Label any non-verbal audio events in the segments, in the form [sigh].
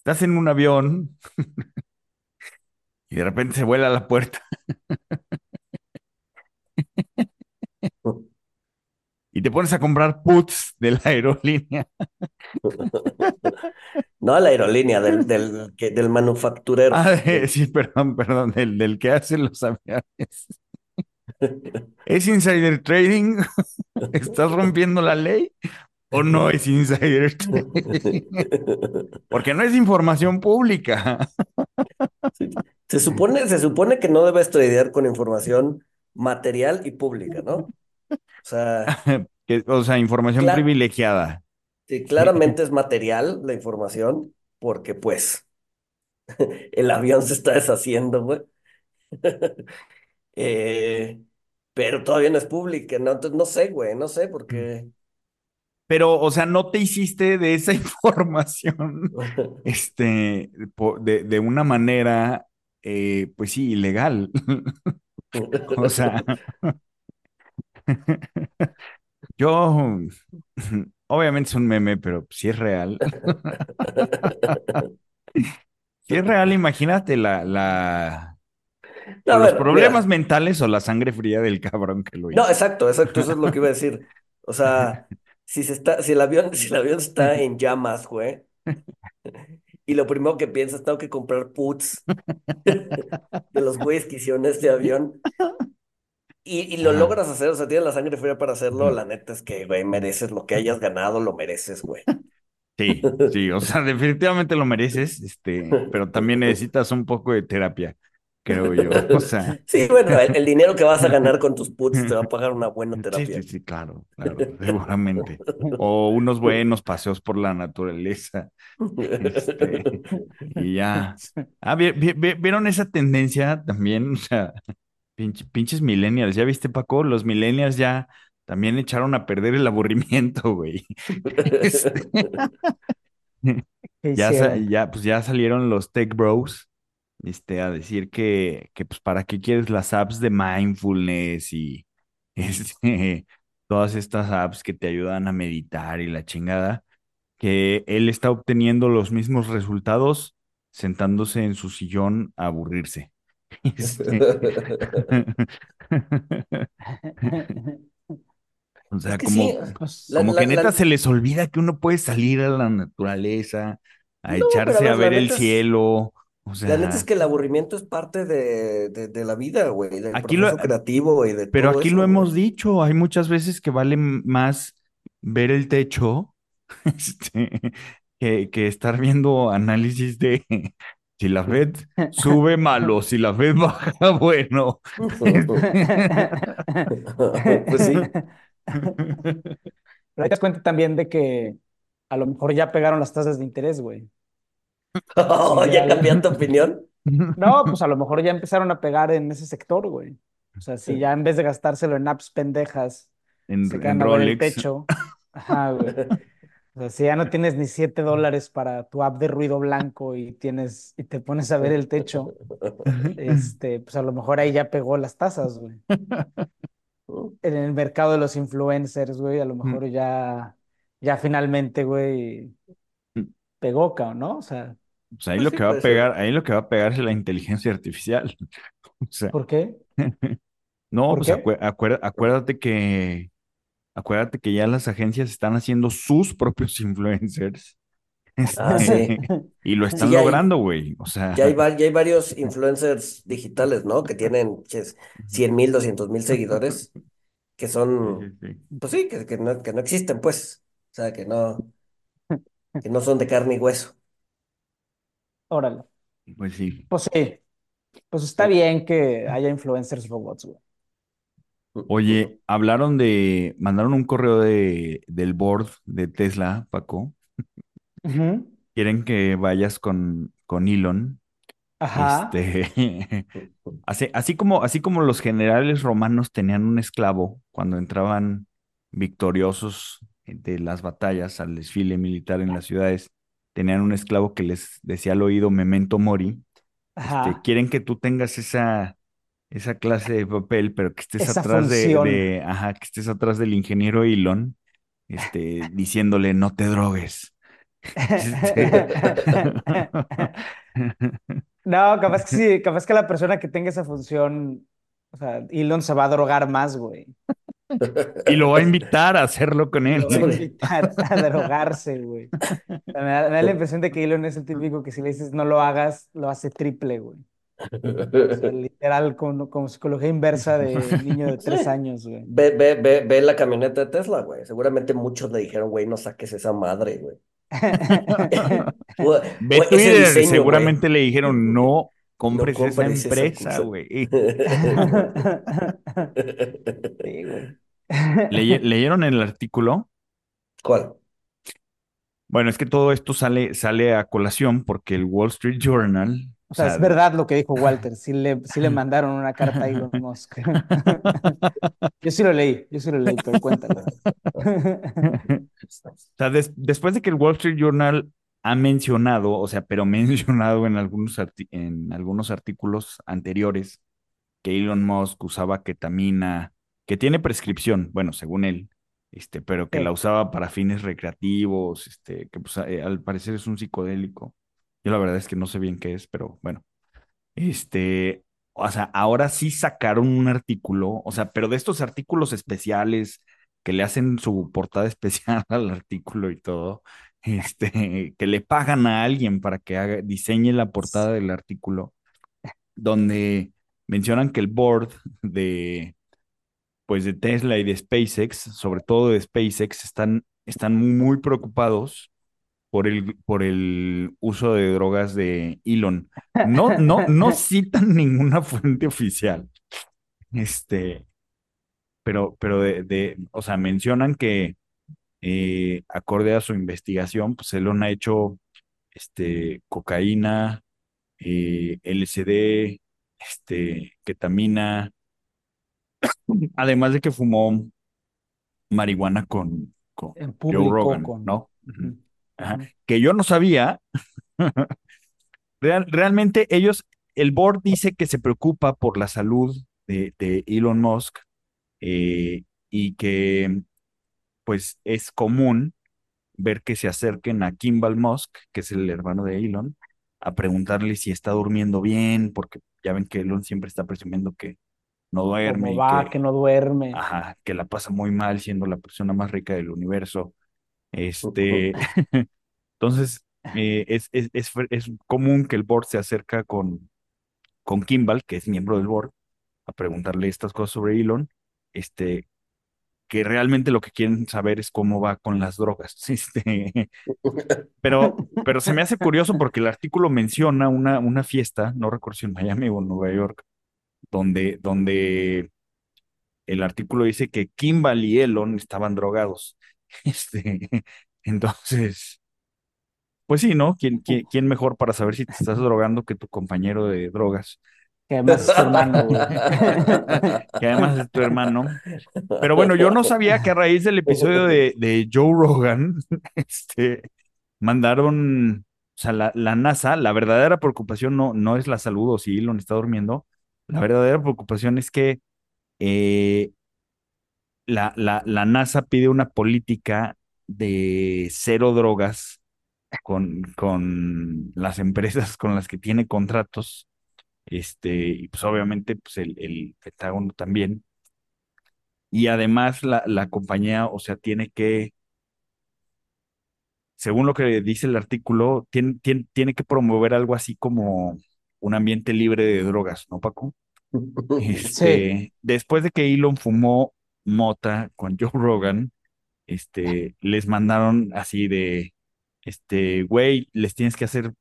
Estás en un avión y de repente se vuela la puerta. y te pones a comprar puts de la aerolínea. No la aerolínea, del, del, del manufacturero. Ah, sí, perdón, perdón, del, del que hace los aviones. [laughs] ¿Es insider trading? [laughs] ¿Estás rompiendo la ley? ¿O no es insider [laughs] trading? Porque no es información pública. Se supone, se supone que no debes tradear con información material y pública, ¿no? O sea, [laughs] que, o sea información privilegiada. sí, claramente [laughs] es material la información, porque pues el avión se está deshaciendo, güey. Eh, pero todavía no es pública, ¿no? Entonces, no sé, güey, no sé, porque... Pero, o sea, no te hiciste de esa [laughs] información, [laughs] este, de, de una manera, eh, pues sí, ilegal. [laughs] O sea, yo, obviamente es un meme, pero si es real. Si es real, imagínate la, la, No, los ver, problemas mira. mentales o la sangre fría del cabrón que lo hizo. No, exacto, exacto, eso es lo que iba a decir. O sea, si se está, si el avión, [laughs] si el avión está en llamas, güey, y lo primero que piensas, tengo que comprar puts [laughs] de los güeyes que hicieron este avión, y, y lo Ajá. logras hacer, o sea, tienes la sangre fría para hacerlo, la neta es que, güey, mereces lo que hayas ganado, lo mereces, güey. Sí, sí, o sea, definitivamente lo mereces, este, pero también [laughs] necesitas un poco de terapia, creo yo. O sea, [laughs] Sí, bueno, el, el dinero que vas a ganar con tus puts te va a [laughs] pagar una buena sí, terapia. sí, sí, claro, claro, [laughs] seguramente. O unos buenos paseos por la naturaleza, este, y ya. Ah, vi- vi- vi- ¿vieron esa tendencia también? O sea, pinche- pinches millennials, ¿ya viste, Paco? Los millennials ya también echaron a perder el aburrimiento, güey. Este, ¿Qué Ya, ya, pues ya salieron los tech bros, este, a decir que, que pues para qué quieres las apps de mindfulness y [laughs] este, todas estas apps que te ayudan a meditar y la chingada, que él está obteniendo los mismos resultados sentándose en su sillón a aburrirse. [laughs] Este, [laughs] o sea, Es que como, sí, Pues, la- como la- que neta la- se les olvida que uno puede salir a la naturaleza, a No, echarse a ver, el es- cielo. O La neta es que el aburrimiento es parte de, de, de la vida, güey, del Aquí lo- proceso creativo y de pero todo aquí eso, lo güey. hemos dicho, hay muchas veces que vale más ver el techo [laughs] este, que, que estar viendo análisis de si la Fed sube malo, si la Fed [laughs] baja bueno. [laughs] Pues sí. Pero te das cuenta también de que a lo mejor ya pegaron las tasas de interés, güey. [laughs] Oh, ¿ya ya- cambiaste opinión? [laughs] No, pues a lo mejor ya empezaron a pegar en ese sector, güey. O sea, si ya en vez de gastárselo en apps pendejas, En, se en quedan a ver el techo. Ajá, güey. O sea, si ya no tienes ni 7 dólares para tu app de ruido blanco y tienes, y te pones a ver el techo, este, pues a lo mejor ahí ya pegó las tasas, güey. En el mercado de los influencers, güey, a lo mejor ya, ya finalmente, güey, pegó, cabrón, ¿no? O sea, Pues ahí Pues lo sí, que va a ser. pegar, ahí lo que va a pegar es la inteligencia artificial. [laughs] O sea, ¿por qué? [laughs] no, ¿Por pues qué? acuérdate que acuérdate que ya las agencias están haciendo sus propios [laughs] influencers Ah, sí. Y lo están logrando, güey. O sea, ya hay, ya hay varios influencers digitales, ¿no? Que tienen ches, 100 mil, 200 mil seguidores, que son, sí. pues sí, que, que no, que no existen, pues. O sea, que no, que no son de carne y hueso. Órale. Pues sí. Pues sí, pues está bien que haya influencers robots, güey. Oye, hablaron de, mandaron un correo de, del board de Tesla, Paco. Ujú. Quieren que vayas con, con Elon. Ajá. Este, [laughs] así, así como, así como los generales romanos tenían un esclavo cuando entraban victoriosos de las batallas al desfile militar en las ciudades, tenían un esclavo que les decía al oído memento mori. Este, quieren que tú tengas esa, esa clase de papel, pero que estés Esa atrás de, ajá, que estés atrás del ingeniero Elon, este, diciéndole no te drogues. Este, [laughs] No, capaz que sí, capaz que la persona que tenga esa función, o sea, Elon se va a drogar más, güey. Y lo va a [laughs] invitar a hacerlo con él. Lo va a invitar a drogarse, güey. O sea, Me da, me da la impresión de que Elon es el típico que si le dices no lo hagas, lo hace triple, güey. O sea, literal, como, como psicología inversa de niño de tres Sí. años, güey. Ve, ve, ve, ve la camioneta de Tesla, güey. Seguramente muchos le dijeron, güey, no saques esa madre, güey. [laughs] O, Ve o ese Twitter, diseño, güey. seguramente le dijeron no compres esa compres esa empresa, güey. [laughs] Sí, güey. Leye- [laughs] ¿Leyeron el artículo? ¿Cuál? Bueno, es que todo esto sale, sale a colación porque el Wall Street Journal, O sea, es verdad lo que dijo [laughs] Walter. Sí le, sí le mandaron una carta a Elon Musk. [laughs] Yo sí lo leí, yo sí lo leí, pero cuéntalo. O sea, des- después de que el Wall Street Journal ha mencionado, o sea, pero mencionado en algunos, en algunos artículos anteriores que Elon Musk usaba ketamina, que tiene prescripción, bueno, según él, este, pero que Sí. la usaba para fines recreativos, este, que pues, eh, al parecer es un psicodélico. Yo la verdad es que no sé bien qué es, pero bueno. Este, o sea, ahora sí sacaron un artículo, o sea, pero de estos artículos especiales que le hacen su portada [laughs] especial al artículo y todo, este, que le pagan a alguien para que haga, diseñe la portada del artículo, donde mencionan que el board de, pues, de Tesla y de SpaceX, sobre todo de SpaceX, están, están muy preocupados por el, por el uso de drogas de Elon. No, no, no [laughs] citan ninguna fuente oficial. Este, pero, pero de, de, o sea, mencionan que eh, acorde a su investigación, pues Elon ha hecho este, cocaína, eh, LSD, este, ketamina, [coughs] además de que fumó marihuana con, con En Joe Rogan, con... ¿no? Ajá. Que yo no sabía. [laughs] Real- realmente ellos, el board dice que se preocupa por la salud de, de Elon Musk eh, y que pues es común ver que se acerquen a Kimball Musk, que es el hermano de Elon, a preguntarle si está durmiendo bien, porque ya ven que Elon siempre está presumiendo que no duerme ¿Cómo va? que, Que no duerme. ajá, que la pasa muy mal siendo la persona más rica del universo. Este, [laughs] entonces, eh, es, es, es, es común que el board se acerca con, con Kimball, que es miembro del board, a preguntarle estas cosas sobre Elon, este, que realmente lo que quieren saber es cómo va con las drogas. [laughs] Este, pero, pero se me hace curioso porque el artículo menciona una, una fiesta, no recuerdo si en Miami o en Nueva York, donde, donde el artículo dice que Kimball y Elon estaban drogados. [laughs] Este, entonces, pues sí, ¿no? ¿Quién, quién, quién mejor para saber si te estás drogando que tu compañero de drogas? Que además es tu hermano, güey. [laughs] Que además es tu hermano. Pero bueno, yo no sabía que a raíz del episodio de, [laughs] de Joe Rogan, este, mandaron, o sea, la, la NASA, la verdadera preocupación no, no es la salud o si Elon está durmiendo, la verdadera preocupación es que eh, la, la, la NASA pide una política de cero drogas con, con las empresas con las que tiene contratos, este, y pues obviamente pues el, el Pentágono también. Y además la, la compañía, o sea, tiene que según lo que dice el artículo, tiene, tiene, tiene que promover algo así como un ambiente libre de drogas, ¿no, Paco? [laughs] Sí. Este, después de que Elon fumó mota con Joe Rogan, este, les mandaron así de, este, güey, les tienes que hacer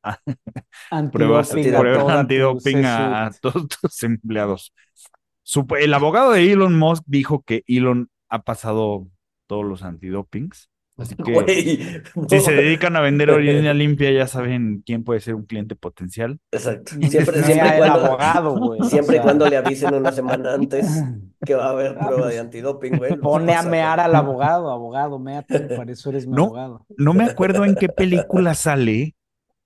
pruebas, [laughs] pruebas antidoping a, a todos [laughs] tus empleados. El abogado de Elon Musk dijo que Elon ha pasado todos los antidopings, [laughs] así que Güey, si se dedican a vender orina [laughs] limpia, ya saben quién puede ser un cliente potencial. Exacto. Siempre, sea siempre cuando, abogado, güey. o siempre y sea, cuando le avisen una semana antes [laughs] que va a haber Ah, prueba pues, de antidoping, güey. Pone a mear al abogado, abogado, méate, para eso eres mi No, abogado. no me acuerdo en qué película sale,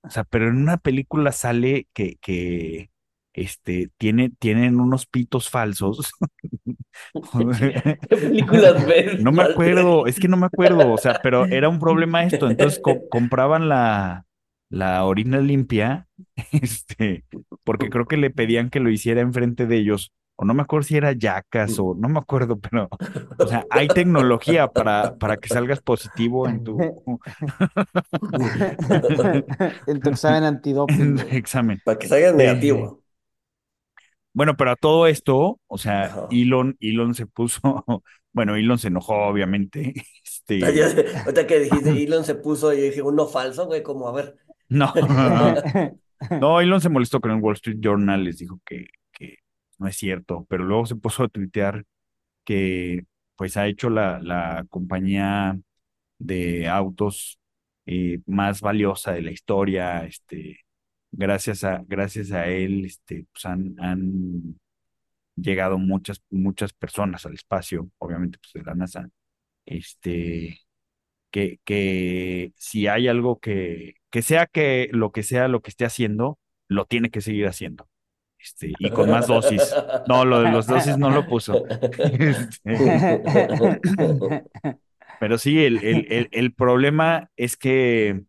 o sea, pero en una película sale que, que este, tiene, tienen unos pitos falsos. ¿Qué [laughs] películas ves, No me acuerdo, es que no me acuerdo, o sea, pero era un problema esto. Entonces co- [laughs] compraban la, la orina limpia, [laughs] este, porque creo que le pedían que lo hiciera enfrente de ellos, o no me acuerdo si era Yacas o no me acuerdo, pero, o sea, hay tecnología para, para que salgas positivo en tu, En tu examen antidoping, examen. Para que salgas negativo. Bueno, pero a todo esto, o sea. Elon, Elon se puso, [laughs] bueno, Elon se enojó, obviamente, [laughs] este, Ahorita que dijiste, [laughs] Elon se puso y yo dije, uno falso, güey, como a ver. no, no, Elon se molestó con el Wall Street Journal, les dijo que, que no es cierto, pero luego se puso a tuitear que pues ha hecho la, la compañía de autos eh, más valiosa de la historia, este, gracias a, gracias a él, este, pues han, han llegado muchas, muchas personas al espacio, obviamente pues de la NASA, este, que, que si hay algo que, que sea que lo que sea lo que esté haciendo, lo tiene que seguir haciendo. Este, y con más dosis. No, lo de los dosis no lo puso. [laughs] Este, pero sí, el, el, el, el problema es que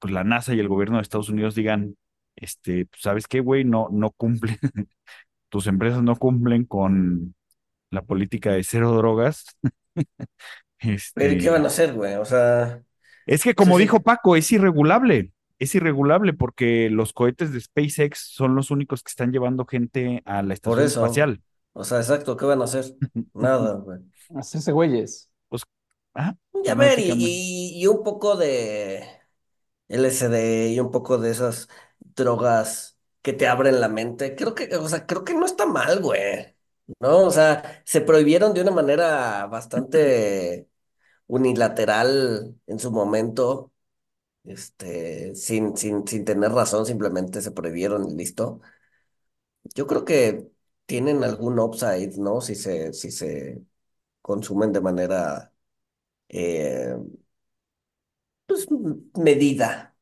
pues, la NASA y el gobierno de Estados Unidos digan, este, pues, ¿sabes qué, güey? No, no cumplen, [laughs] tus empresas no cumplen con la política de cero drogas. [laughs] Pero ¿y ¿qué van a Este, hacer, güey? O sea, es que como sí. dijo Paco, es irregulable. Es irregulable porque los cohetes de SpaceX son los únicos que están llevando gente a la Por estación eso. espacial. O sea, exacto, ¿qué van a hacer? [laughs] Nada, güey. Hacerse güeyes. Pues, ah, Y a ver, y, y un poco de LSD y un poco de esas drogas que te abren la mente. Creo que, o sea, creo que no está mal, güey. ¿No? O sea, se prohibieron de una manera bastante unilateral en su momento, este, sin, sin, sin tener razón, simplemente se prohibieron y listo. Yo creo que tienen algún upside, ¿no? Si se, si se consumen de manera, eh, pues, medida,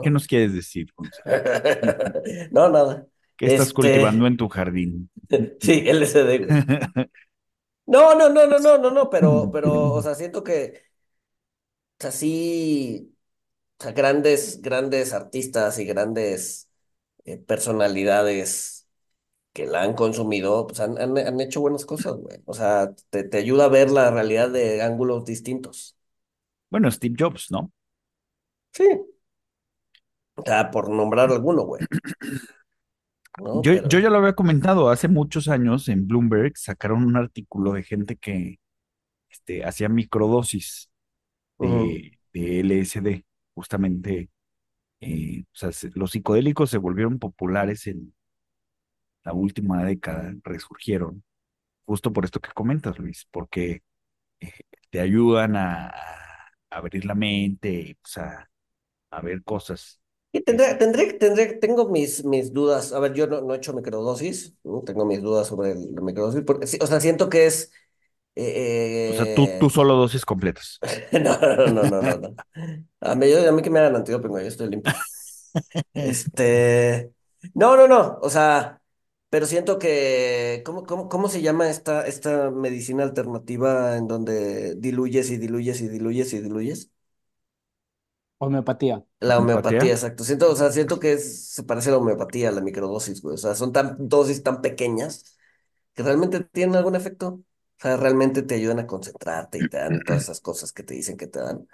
¿Qué ¿no? nos quieres decir? [laughs] No, nada. ¿Qué estás cultivando Este, en tu jardín? [laughs] sí, LSD. [laughs] No, no, no, no, no, no, no, pero, pero, o sea, siento que, o sea, sí, o sea, grandes, grandes artistas y grandes eh, personalidades que la han consumido, pues han, han, han hecho buenas cosas, güey. O sea, te, te ayuda a ver la realidad de ángulos distintos. Bueno, Steve Jobs, ¿no? Sí. O sea, por nombrar alguno, güey, ¿no? Yo, yo ya lo había comentado, hace muchos años en Bloomberg sacaron un artículo de gente que este, hacía microdosis de, de LSD, justamente, eh, o sea, se- los psicodélicos se volvieron populares en la última década, resurgieron, justo por esto que comentas, Luis, porque eh, te ayudan a, a abrir la mente, pues, a, a ver cosas. Tendré, tendré, tendré, tengo mis, mis dudas. A ver, yo no, no he hecho microdosis, ¿no? Tengo mis dudas sobre la microdosis, porque, o sea, siento que es... O sea, tú, eh, tú solo dosis completas. [laughs] No, no, no, no, no. A mí, yo- a mí que me hagan antidoping, yo estoy limpio. Este, no, no, no, o sea, pero siento que, ¿cómo, cómo, cómo se llama esta, esta medicina alternativa en donde diluyes y diluyes y diluyes y diluyes? Homeopatía. La homeopatía, ¿Homeopatía? exacto. Siento, o sea, siento que es- se parece a la homeopatía, a la microdosis, güey. O sea, son tan dosis tan pequeñas que realmente tienen algún efecto. O sea, realmente te ayudan a concentrarte y te dan todas esas cosas que te dicen que te dan.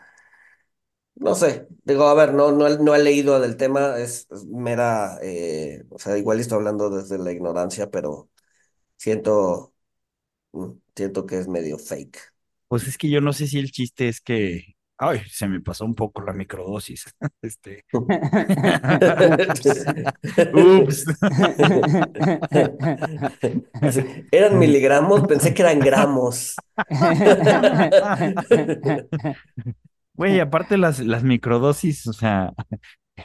No sé, digo, a ver, no, no, he- no he leído del tema, es, es mera, eh, o sea, igual estoy hablando desde la ignorancia, pero siento, mm, siento que es medio fake. Pues es que yo no sé si el chiste es que, ay, se me pasó un poco la microdosis. [laughs] Este, [laughs] Ups. [laughs] eran miligramos, pensé que eran gramos. Güey, aparte las, las microdosis, o sea,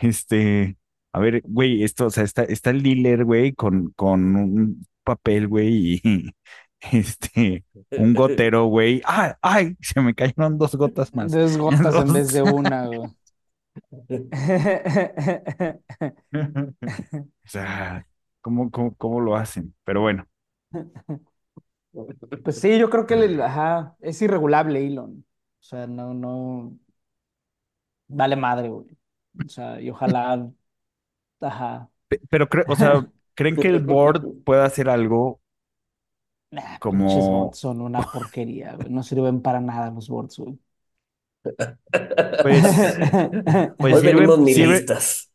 este, a ver, güey, esto, o sea, está, está el dealer, güey, con, con un papel, güey, y [laughs] este, un gotero, güey. ¡Ay, ay! Se me cayeron dos gotas más. Dos [laughs] gotas en vez de una, güey. [laughs] O sea, ¿cómo, cómo, cómo lo hacen? Pero bueno, Pues sí, yo creo que el- ajá, es irregulable Elon. O sea, no, no, vale madre, güey. O sea, y ojalá, ajá. pe- pero, cre- o sea, ¿creen que el board pueda hacer algo Nah, Como- pinches bots son una porquería, güey. No sirven para nada los bots, güey. Pues, [laughs] pues sirven,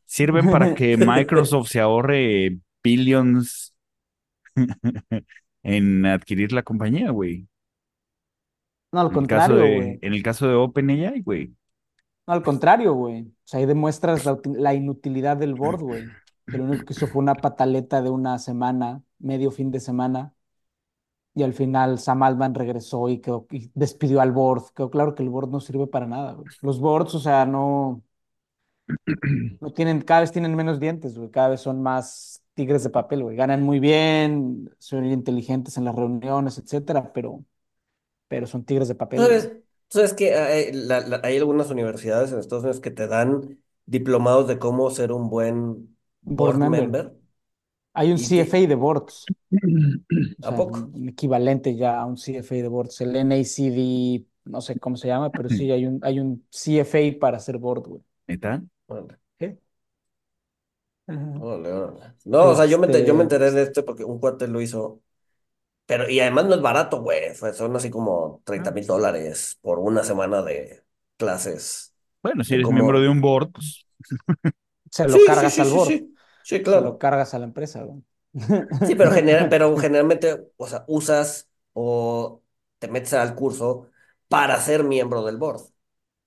sirven para que [laughs] Microsoft se ahorre billions [laughs] en adquirir la compañía, güey. No, al En el caso contrario, de, güey. en el caso de OpenAI, güey. No, al contrario, güey. O sea, ahí demuestras la, uti- la inutilidad del board, güey. Que lo único que hizo fue una pataleta de una semana, medio fin de semana. Y al final Sam Altman regresó y, quedó, y despidió al board. Quedó claro que el board no sirve para nada, güey. Los boards, o sea, no, no tienen, cada vez tienen menos dientes, güey. Cada vez son más tigres de papel, güey. Ganan muy bien, son inteligentes en las reuniones, etcétera, pero, pero son tigres de papel, güey. ¿Sabes? ¿Sabes que hay, la- la- hay algunas universidades en Estados Unidos que te dan diplomados de cómo ser un buen Board board member. member? Hay un CFA de boards. O ¿A sea, poco? un equivalente ya a un CFA de boards, el NACD, no sé cómo se llama, pero sí hay un, hay un CFA para hacer board, güey. ¿Neta? Órale, ¿Qué? Ajá. órale, órale. No, o sea, yo me, ente- yo me enteré de este porque un cuate lo hizo. Pero, y además no es barato, güey. Son así como 30 mil dólares por una semana de clases. Bueno, si eres miembro de un board, pues Se lo Sí, cargas sí, al sí, board, sí. Se lo claro. cargas a la empresa, güey. Sí, pero, [laughs] genera- pero generalmente, o sea, usas o te metes al curso para ser miembro del board.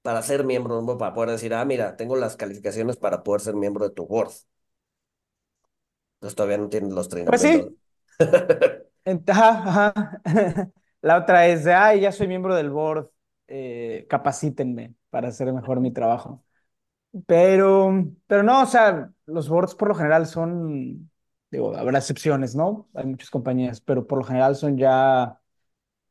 Para ser miembro del board, para poder decir, ah, mira, tengo las calificaciones para poder ser miembro de tu board. Entonces todavía no tienes los 30 Pues sí. [laughs] ajá. [laughs] La otra es de, ay, ya soy miembro del board, eh, capacítenme para hacer mejor mi trabajo. Pero, pero no, o sea, los boards por lo general son, digo, habrá excepciones, ¿no? Hay muchas compañías, pero por lo general son ya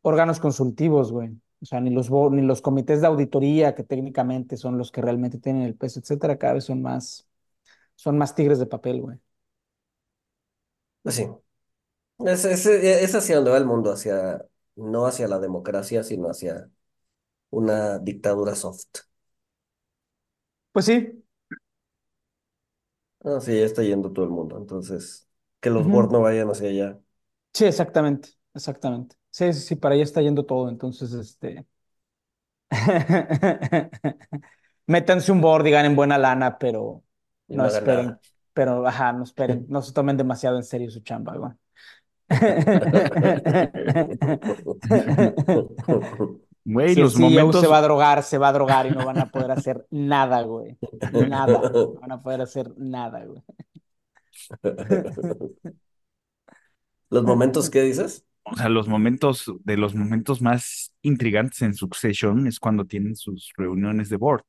órganos consultivos, güey. O sea, ni los, ni los comités de auditoría, que técnicamente son los que realmente tienen el peso, etcétera, cada vez son más, son más tigres de papel, güey. Sí. Es, es, es hacia donde va el mundo, hacia, no hacia la democracia, sino hacia una dictadura soft. Pues sí. Así ya está yendo todo el mundo. Entonces, que los Ujú. board no vayan hacia allá. Sí, exactamente, exactamente. Sí, sí, sí, para allá está yendo todo, entonces, este... [laughs] Métanse un board y ganen buena lana, pero Y no no hagan esperen, nada. pero, ajá, no esperen, [laughs] no se tomen demasiado en serio su chamba, güey. [laughs] güey, Si el los CEO momentos, se va a drogar, se va a drogar y no van a poder hacer [laughs] nada, güey. Nada. No van a poder hacer nada, güey. [laughs] ¿Los momentos qué dices? o sea, los momentos, de los momentos más intrigantes en Succession es cuando tienen sus reuniones de board.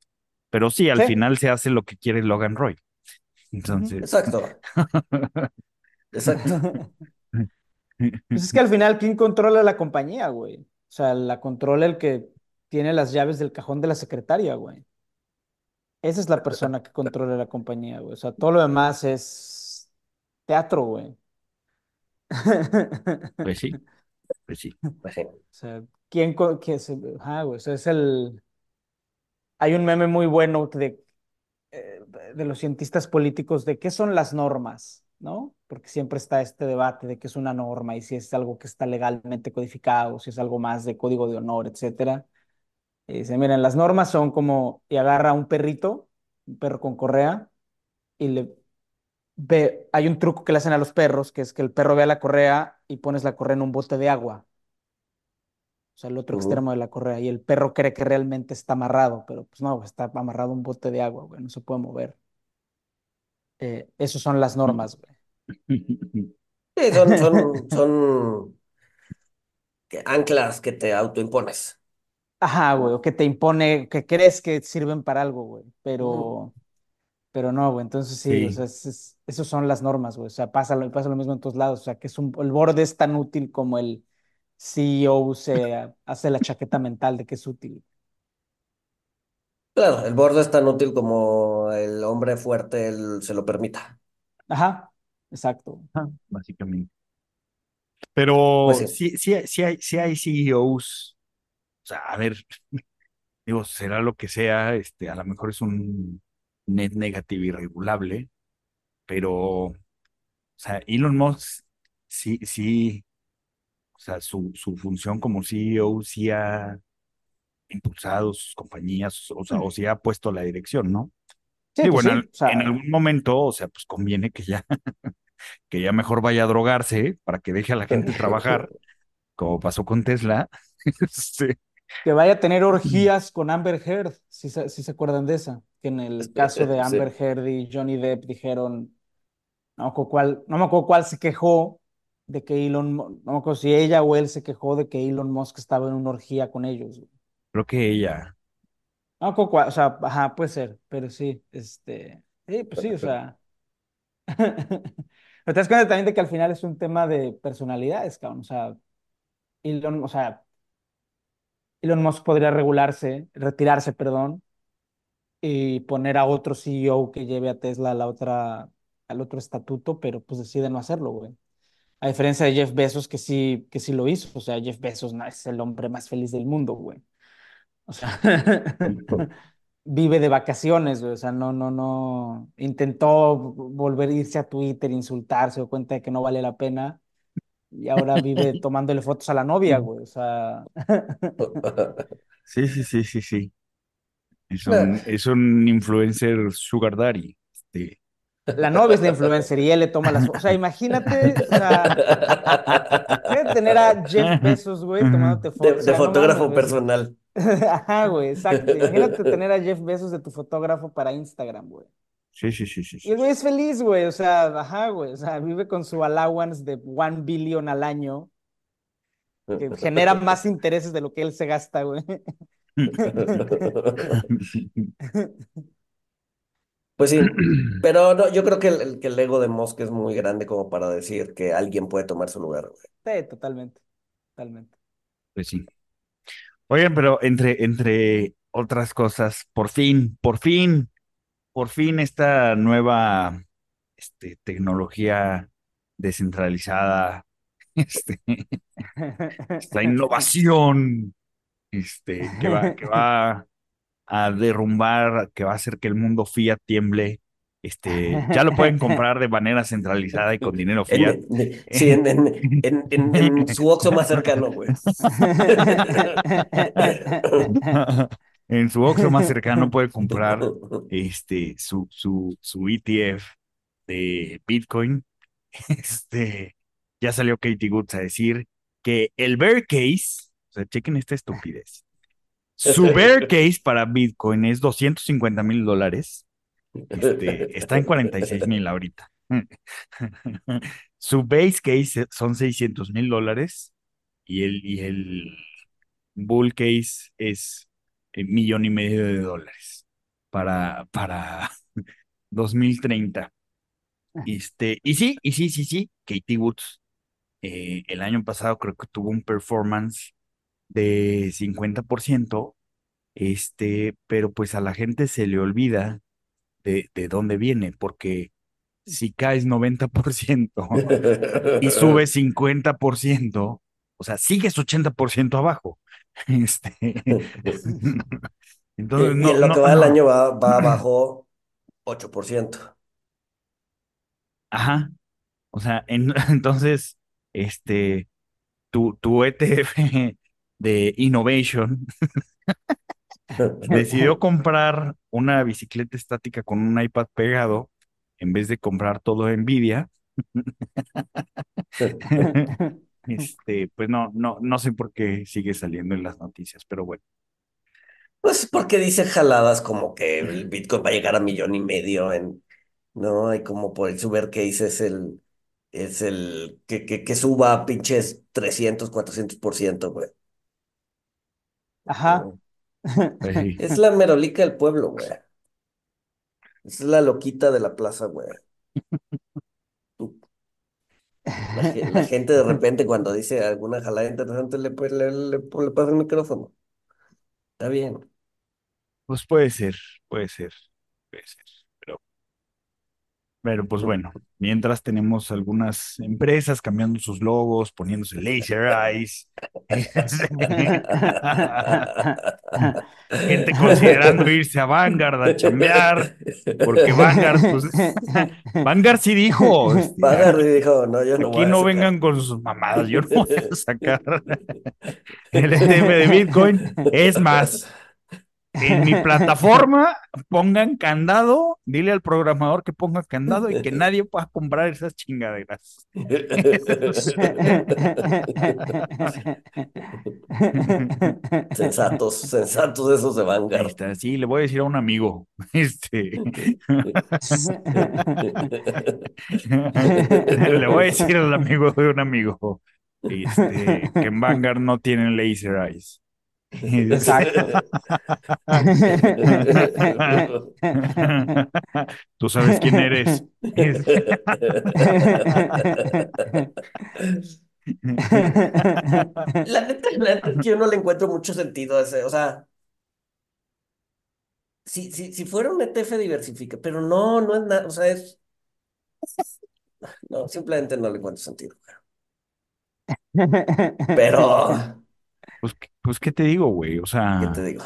Pero sí, al Sí. final se hace lo que quiere Logan Roy. Entonces, Exacto. [laughs] Exacto. Pues es que al final, ¿quién controla la compañía, güey? O sea, la controla el que tiene las llaves del cajón de la secretaria, güey. Esa es la persona que controla la compañía, güey. O sea, todo lo demás es teatro, güey. [laughs] pues sí, pues sí. Pues sí. O sea, ¿quién, es? Ajá, güey. O sea, es el... Hay un meme muy bueno de, eh, de los cientistas políticos de qué son las normas, ¿no? Porque siempre está este debate de qué es una norma y si es algo que está legalmente codificado, si es algo más de código de honor, etcétera. Y dice, miren, las normas son como, y agarra a un perrito, un perro con correa, y le ve, hay un truco que le hacen a los perros, que es que el perro vea la correa y pones la correa en un bote de agua. O sea, el otro extremo de la correa. Y el perro cree que realmente está amarrado, pero pues no, está amarrado a un bote de agua, güey, no se puede mover. Eh, esas son las normas, güey. Sí, son, son, son que- anclas que te autoimpones. Ajá, güey, o que te impone, que crees que sirven para algo, güey, Ujú. pero, pero no, güey, entonces sí, o Sí. sea, es, es- esos son las normas, güey, o sea, pasa lo, pasa lo mismo en todos lados, o sea, que es un, el borde es tan útil como el CEO se hace la chaqueta mental de que es útil. Claro, el borde es tan útil como el hombre fuerte se lo permita. Ajá, exacto. Básicamente. Pues Pero sí. sí, sí, hay- sí hay, sí hay CEOs, o sea, a ver, [laughs] digo, será lo que sea, este, a lo mejor es un net negative irregulable, pero, o sea, Elon Musk sí, sí, o sea, su, su función como CEO sí ha impulsado sus compañías, o sea, o sí ha puesto la dirección, ¿no? Sí, Digo, pues en, sí, al- o sea, en algún momento, o sea, pues conviene que ya, [laughs] que ya mejor vaya a drogarse para que deje a la gente trabajar, como pasó con Tesla. [laughs] Este, que vaya a tener orgías con Amber Heard, si se, si se acuerdan de esa, que en el caso de Sí. Amber Heard y Johnny Depp dijeron, no me acuerdo cuál, no me acuerdo cuál se quejó de que Elon, no me acuerdo si ella o él se quejó de que Elon Musk estaba en una orgía con ellos. creo que ella, No me acuerdo cuál, o sea, ajá, puede ser, pero sí, este, sí, pues sí, o sea. Pero te das cuenta también de que al final es un tema de personalidades, cabrón, o sea, Elon, o sea, Elon Musk podría regularse, retirarse, perdón, y poner a otro CEO que lleve a Tesla a la otra, al otro estatuto, pero pues decide no hacerlo, güey. A diferencia de Jeff Bezos, que sí, que sí lo hizo. O sea, Jeff Bezos no, es el hombre más feliz del mundo, güey. O sea, [laughs] vive de vacaciones, güey. O sea, no, no, no. Intentó volver a irse a Twitter, insultar, se dio cuenta de que no vale la pena. Y ahora vive [laughs] tomándole fotos a la novia, güey. O sea, [laughs] sí, sí, sí, sí, sí, es un, es un influencer sugar daddy, este. la novia es la influencer y él le toma las fotos. O sea, imagínate, o sea, tener a Jeff [laughs] Bezos, güey, tomándote De, fotos. O de no fotógrafo mames, personal. [laughs] Ajá, güey, exacto. Imagínate [laughs] tener a Jeff Bezos de tu fotógrafo para Instagram, güey. Sí, sí, sí, sí, Y el güey es feliz, güey. O sea, ajá, güey. O sea, vive con su allowance de one billion al año, que genera más [laughs] intereses de lo que él se gasta, güey. Pues sí, pero no, yo creo que el, el- que el ego de Musk es muy grande como para decir que alguien puede tomar su lugar, güey. Sí, totalmente, totalmente. Pues sí. Oigan, pero entre, entre otras cosas, por fin, por fin, por fin esta nueva este, tecnología descentralizada, [laughs] este, esta innovación, este, que va, que va [laughs] a derrumbar, que va a hacer que el mundo fiat tiemble, este, ya lo pueden comprar de manera centralizada y con [laughs] dinero fiat. en- sí, en, en, en, en- en [laughs] su Oxxo más cercano, güey. [laughs] En su Oxxo más cercano puede comprar este, su, su, su ETF de Bitcoin. Este, ya salió Katie Woods a decir que el bear case, o sea, chequen esta estupidez. Su bear case para Bitcoin es 250 mil dólares. Este, está en 46 mil ahorita. Su base case son 600 mil dólares y el, y el bull case es un millón y medio de dólares para, para [laughs] 2030. Este, y sí, y sí, sí, sí, Katie Woods eh, el año pasado creo que tuvo un performance de 50%, este, pero pues a la gente se le olvida de, de dónde viene, porque si caes 90% [laughs] y subes 50%, o sea, sigues 80% abajo. [laughs] Este, [laughs] Y, entonces, y no, en lo no, que va del no. año va, va [clears throat] abajo 8%. Ajá. O sea, en- entonces, este, tu, tu ETF de Innovation [laughs] decidió comprar una bicicleta estática con un iPad pegado en vez de comprar todo Nvidia. [laughs] Este, pues no, no, no sé por qué sigue saliendo en las noticias, pero bueno. Pues porque dice jaladas como que [laughs] el Bitcoin va a llegar a millón y medio en, ¿no? Y como por el super case es el, es el, que, que, que suba a pinches 300, 400%, güey. Ajá. [laughs] Es la merolica del pueblo, güey. Es la loquita de la plaza, güey. [laughs] La, ge- la gente de repente cuando dice alguna jalada interesante le, le, le pasa el micrófono. Está bien. Pues puede ser, puede ser, puede ser. Pero, pues bueno, mientras tenemos algunas empresas cambiando sus logos, poniéndose laser eyes. [laughs] Gente considerando irse a Vanguard a chambear, porque Vanguard, pues, [laughs] Vanguard sí dijo, este, Vanguard dijo, no, yo no aquí voy a no sacar". vengan con sus mamadas, yo no voy a sacar [laughs] el ETF de Bitcoin. Es más, en mi plataforma pongan candado, dile al programador que ponga candado y que nadie pueda comprar esas chingaderas. Sensatos, sensatos esos de Vanguard. está, sí, le voy a decir a un amigo, [laughs] este, [laughs] le voy a decir al amigo de un amigo, este, que en Vanguard no tienen laser eyes. Exacto. [laughs] Tú sabes quién eres. La neta, la neta, yo no le encuentro mucho sentido a ese, o sea, si, si, si fuera un ETF diversifica, pero no, no es nada, o sea, es, no, simplemente no le encuentro sentido. Pero, Pues, ¿qué- pues, ¿qué te digo, güey? O ¿qué sea, te digo?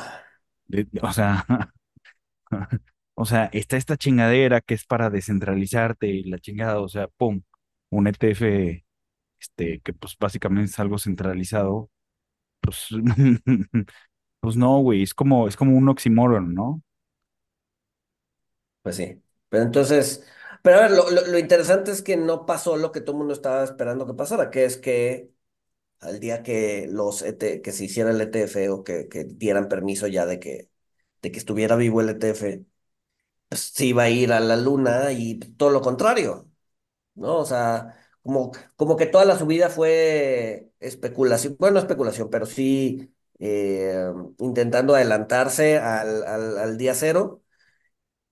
de- o sea, [laughs] o sea, está esta chingadera que es para descentralizarte y la chingada, o sea, pum, un ETF, este, que pues básicamente es algo centralizado, pues, [laughs] pues no, güey, es como, es como un oxímoron, ¿no? Pues sí, pero entonces, pero a ver, lo, lo, lo interesante es que no pasó lo que todo el mundo estaba esperando que pasara, que es que al día que los ET, que se hiciera el ETF o que, que dieran permiso ya de que, de que estuviera vivo el ETF, pues se iba a ir a la luna y todo lo contrario, ¿no? O sea, como, como que toda la subida fue especulación, bueno, no especulación, pero sí eh, intentando adelantarse al, al, al día cero.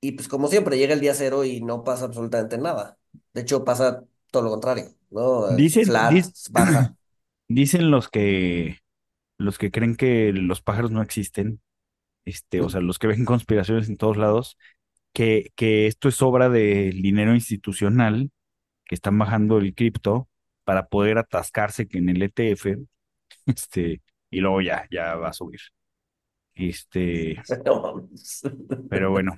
Y pues como siempre, llega el día cero y no pasa absolutamente nada. De hecho, pasa todo lo contrario, ¿no? Dicen, Flat, baja. Dicen los que, los que creen que los pájaros no existen, este, o sea, los que ven [laughs] conspiraciones en todos lados, que, que esto es obra del dinero institucional, que están bajando el cripto para poder atascarse en el ETF, este, y luego ya, ya va a subir. Este, [laughs] pero bueno,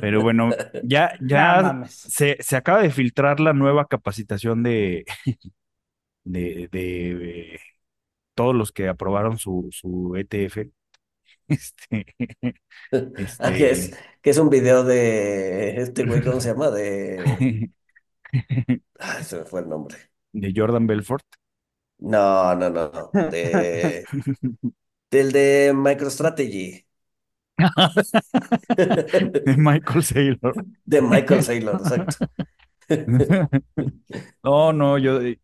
pero [laughs] bueno, ya, ya se, se acaba de filtrar la nueva capacitación de, de, de todos los que aprobaron su, su ETF. [laughs] Este, [laughs] Ah, que es, este, que es un video de este güey, ¿cómo se llama? De. Ay, [laughs] se me fue el nombre. de Jordan Belfort. No, no, no, no. De, del de MicroStrategy. de Michael Saylor. De Michael Saylor, exacto. [laughs] No, no, yo, yo,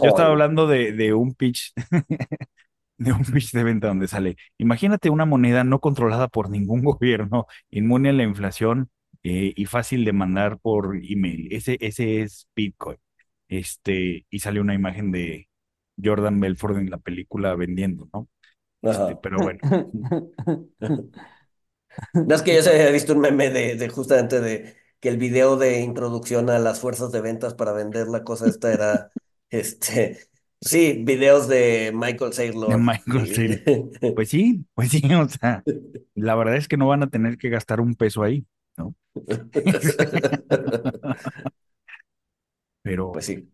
yo estaba hablando de, de un pitch, [laughs] de un pitch de venta donde sale. Imagínate una moneda no controlada por ningún [laughs] gobierno, inmune a la inflación eh, y fácil de mandar por email. Ese, ese es Bitcoin. Este, y sale una imagen de Jordan Belfort en la película vendiendo, ¿no? Este, pero bueno, No es que yo se había visto un meme de, de justamente de que el video de introducción a las fuerzas de ventas para vender la cosa esta era, [laughs] este, sí, videos de Michael de Saylor. Michael Y- Saylor. [laughs] Pues sí, pues sí, o sea, la verdad es que no van a tener que gastar un peso ahí, ¿no? [laughs] Pero, Pues sí.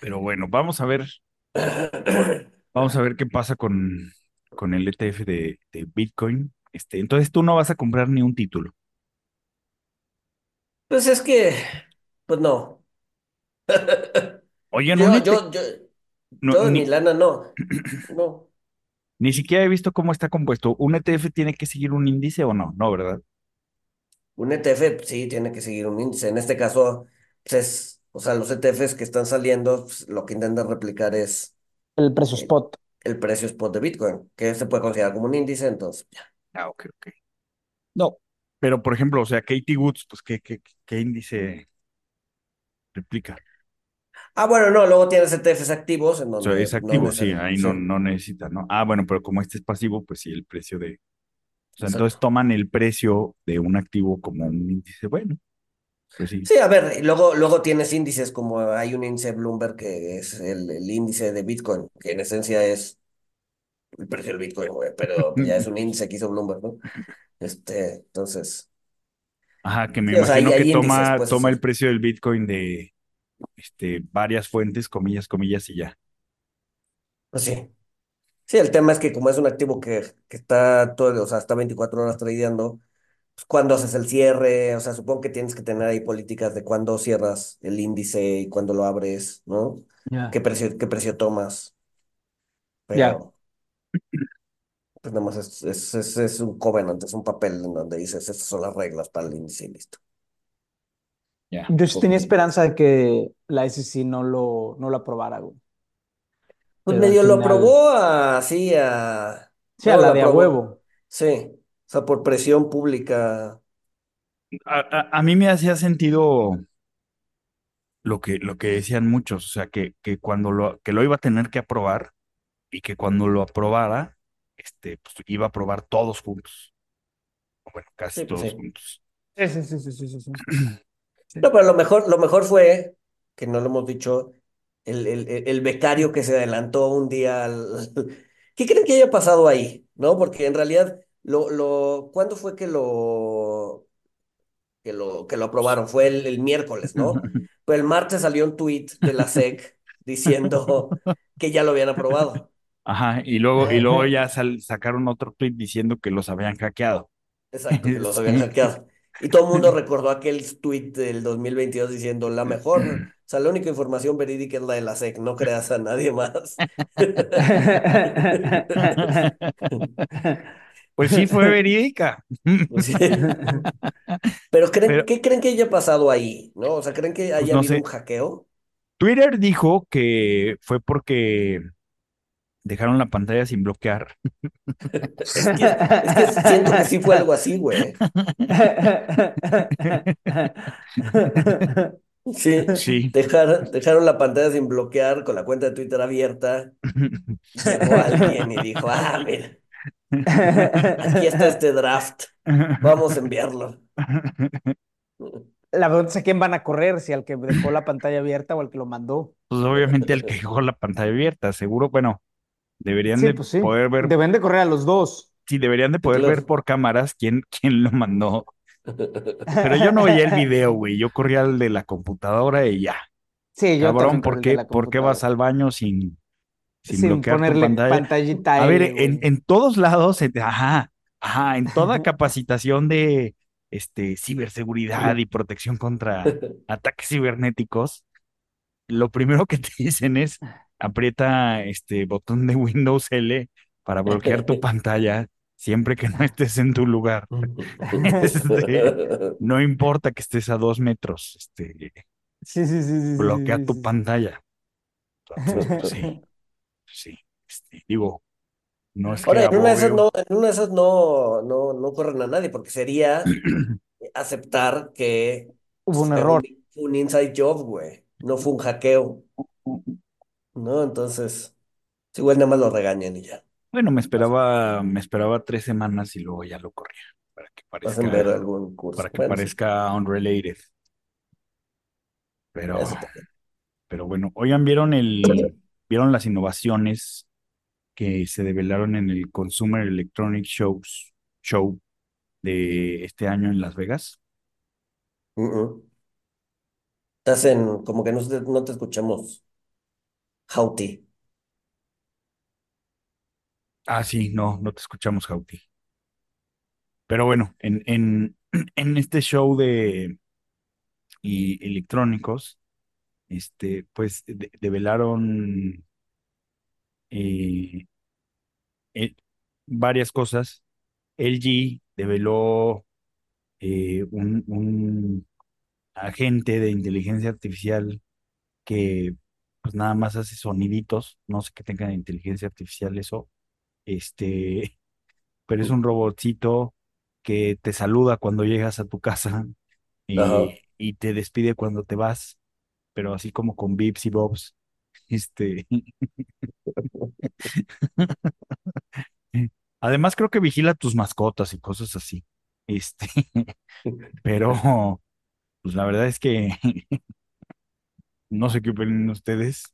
pero bueno, vamos a ver, [coughs] vamos a ver qué pasa con, con el ETF de, de Bitcoin. Este, entonces tú no vas a comprar ni un título. Pues es que, pues no. [laughs] Oye, Yo, no, yo, yo, no, yo de ni, mi lana no. No. ni siquiera he visto cómo está compuesto. ¿Un ETF tiene que seguir un índice o no? No, ¿verdad? Un ETF sí tiene que seguir un índice. En este caso, pues es, o sea, los ETFs que están saliendo, pues, lo que intentan replicar es El precio el, spot. el precio spot de Bitcoin, que se puede considerar como un índice, entonces ya. Ah, ok, ok. No. Pero, por ejemplo, o sea, Katie Woods, pues, ¿qué, qué, qué índice replica? Ah, bueno, no, luego tienes ETFs activos en O sea, es donde no activo, sí, ahí no, Sí, no necesita, ¿no? Ah, bueno, pero como este es pasivo, pues sí, el precio de... O sea, entonces toman el precio de un activo como un índice. Bueno, pues sí. Sí, a ver, luego, luego tienes índices como hay un índice Bloomberg que es el, el índice de Bitcoin, que en esencia es el precio del Bitcoin, güey, pero ya es un índice que hizo Bloomberg, ¿no? Este, entonces, Ajá, que me sí, o sea, y imagino que índices, toma, pues, toma el precio del Bitcoin de este, varias fuentes, comillas, comillas, y ya. pues sí. Sí, el tema es que como es un activo que, que está todo, o sea, está 24 horas tradeando, pues cuándo haces el cierre, o sea, supongo que tienes que tener ahí políticas de cuándo cierras el índice y cuándo lo abres, ¿no? ¿Qué precio, qué precio tomas? ya. Pero, pues nada más es, es, es, es un covenant, es un papel en donde dices, estas son las reglas para el índice y listo. Ya. Yo sí tenía esperanza de que la SEC no lo, no lo aprobara, güey. pues Pero al medio lo final, aprobó así a... sí, a No, lo la de a aprobó, huevo. sí, o sea, por presión pública. A, a- a mí me hacía sentido lo que, lo que decían muchos, o sea, que, que cuando lo, que lo iba a tener que aprobar y que cuando lo aprobara, este, pues iba a aprobar todos juntos, bueno, casi Sí, pues todos sí. juntos. Sí, sí, sí, sí, sí, sí. [clears throat] No, pero lo mejor, lo mejor fue, que no lo hemos dicho, el, el, el el becario que se adelantó un día al... [laughs] ¿Qué creen que haya pasado ahí? ¿No? Porque en realidad, lo, lo, ¿cuándo fue que lo, que lo, que lo aprobaron? Fue el, el miércoles, ¿no? [laughs] Pero el martes salió un tuit de la SEC [laughs] diciendo que ya lo habían aprobado. Ajá, y luego, y luego ya sal- sacaron otro tweet diciendo que los habían hackeado. Exacto, que los habían [laughs] hackeado. Y todo el mundo [laughs] recordó aquel tweet del 2022 diciendo, la mejor, o [clears throat] sea, la única información verídica es la de la SEC, no creas a nadie más. [laughs] Pues sí, fue verídica. Pues sí. Pero ¿creen, Pero, ¿qué creen que haya pasado ahí? ¿No? O sea, ¿creen que pues haya no habido un hackeo? Twitter dijo que fue porque dejaron la pantalla sin bloquear. [laughs] Es que, es que siento que sí fue algo así, güey. Sí, Sí. dejaron, dejaron la pantalla sin bloquear con la cuenta de Twitter abierta. Llegó alguien y dijo, ah, mira, aquí está este draft, vamos a enviarlo. La pregunta es a quién van a correr, si al que dejó la pantalla abierta o al que lo mandó. Pues obviamente el que dejó la pantalla abierta, seguro, bueno, deberían Sí, de pues sí. poder ver, Deben de correr a los dos. sí, deberían de poder ver por cámaras quién, quién lo mandó. [laughs] Pero yo no veía el video, güey, yo corría al de la computadora y ya. Sí, yo Cabrón, ¿por qué, por qué vas al baño sin, sin Sin bloquear tu ponerle pantalla? pantallita A ver, en, en todos lados, en- ajá, ajá, en toda capacitación de este, ciberseguridad y protección contra [laughs] ataques cibernéticos, lo primero que te dicen es aprieta este botón de Windows L para bloquear tu [laughs] pantalla siempre que no estés en tu lugar. [laughs] Este, [laughs] no importa que estés a dos metros, este, Sí, sí, sí, bloquea sí, tu pantalla. Entonces, pues sí, sí, este, digo, no es que Ahora, en una de esas no, en una de esas no, no, no corren a nadie, porque sería [clears throat] aceptar que Hubo un error. un inside job, güey. No fue un hackeo, ¿no? Entonces, igual nada más lo regañan y ya. Bueno, me esperaba, me esperaba tres semanas y luego ya lo corría para que Hacen ver parezca, algún curso. para que Bueno, sí, parezca unrelated. Pero, eso también. pero bueno, oigan, ¿vieron el, vieron las innovaciones que se develaron en el Consumer Electronic Shows, Show de este año en Las Vegas? Mm, mm. Estás en, como que no, te- no te escuchamos. Hauti. Ah, sí, no, no te escuchamos, Jauti. Pero bueno, en, en, [clears throat] en este show de y electrónicos, este, pues de- develaron eh, eh, varias cosas. LG develó eh, un agente de inteligencia artificial que pues nada más hace soniditos, no sé qué tenga de inteligencia artificial eso, este, [laughs] pero es un robotcito que te saluda cuando llegas a tu casa [laughs] Ajá. y, y te despide cuando te vas, pero así como con bips y bobs, [laughs] este, además creo que vigila tus mascotas y cosas así, este, pero pues la verdad es que no sé qué opinan ustedes,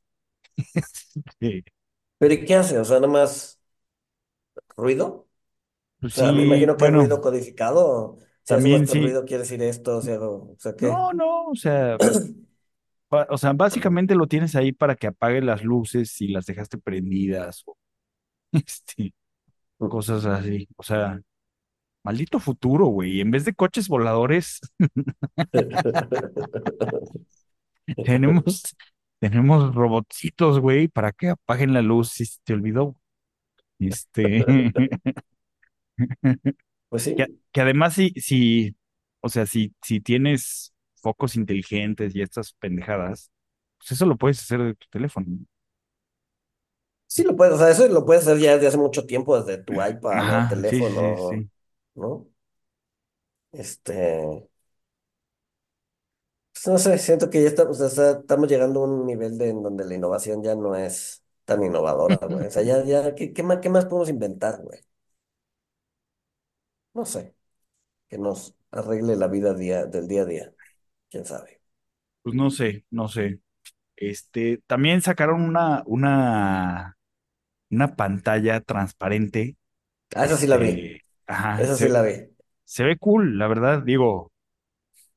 [laughs] ¿Pero y qué hace? O sea, nada más ruido. O pues sea, me sí, imagino que bueno, ruido codificado. Si también sí. ruido, quiere decir esto. Si hago, o sea, ¿qué? No, no, o sea, [clears throat] o sea, básicamente lo tienes ahí para que apague las luces si las dejaste prendidas o [laughs] este, cosas así. O sea, maldito futuro, güey. En vez de coches voladores, [laughs] [laughs] tenemos, tenemos robotcitos, güey, para que apaguen la luz si se te olvidó. Este, [laughs] Pues sí. que además si, si, o sea, si, si tienes focos inteligentes y estas pendejadas, pues eso lo puedes hacer de tu teléfono. Sí lo puedes, o sea, eso lo puedes hacer ya desde hace mucho tiempo, desde tu iPad o Ajá, sí, sí, sí, teléfono, sí. ¿no? Este, pues no sé, siento que ya estamos, o sea, estamos llegando a un nivel de, en donde la innovación ya no es tan innovadora, güey. O sea, ya, ya, ¿qué, qué más, qué más podemos inventar, güey? No sé, que nos arregle la vida día, del día a día, quién sabe. Pues no sé, no sé. Este, también sacaron una, una, una pantalla transparente. Ah, esa sí la vi, Este, ajá, esa sí la vi. se ve cool, la verdad. Digo,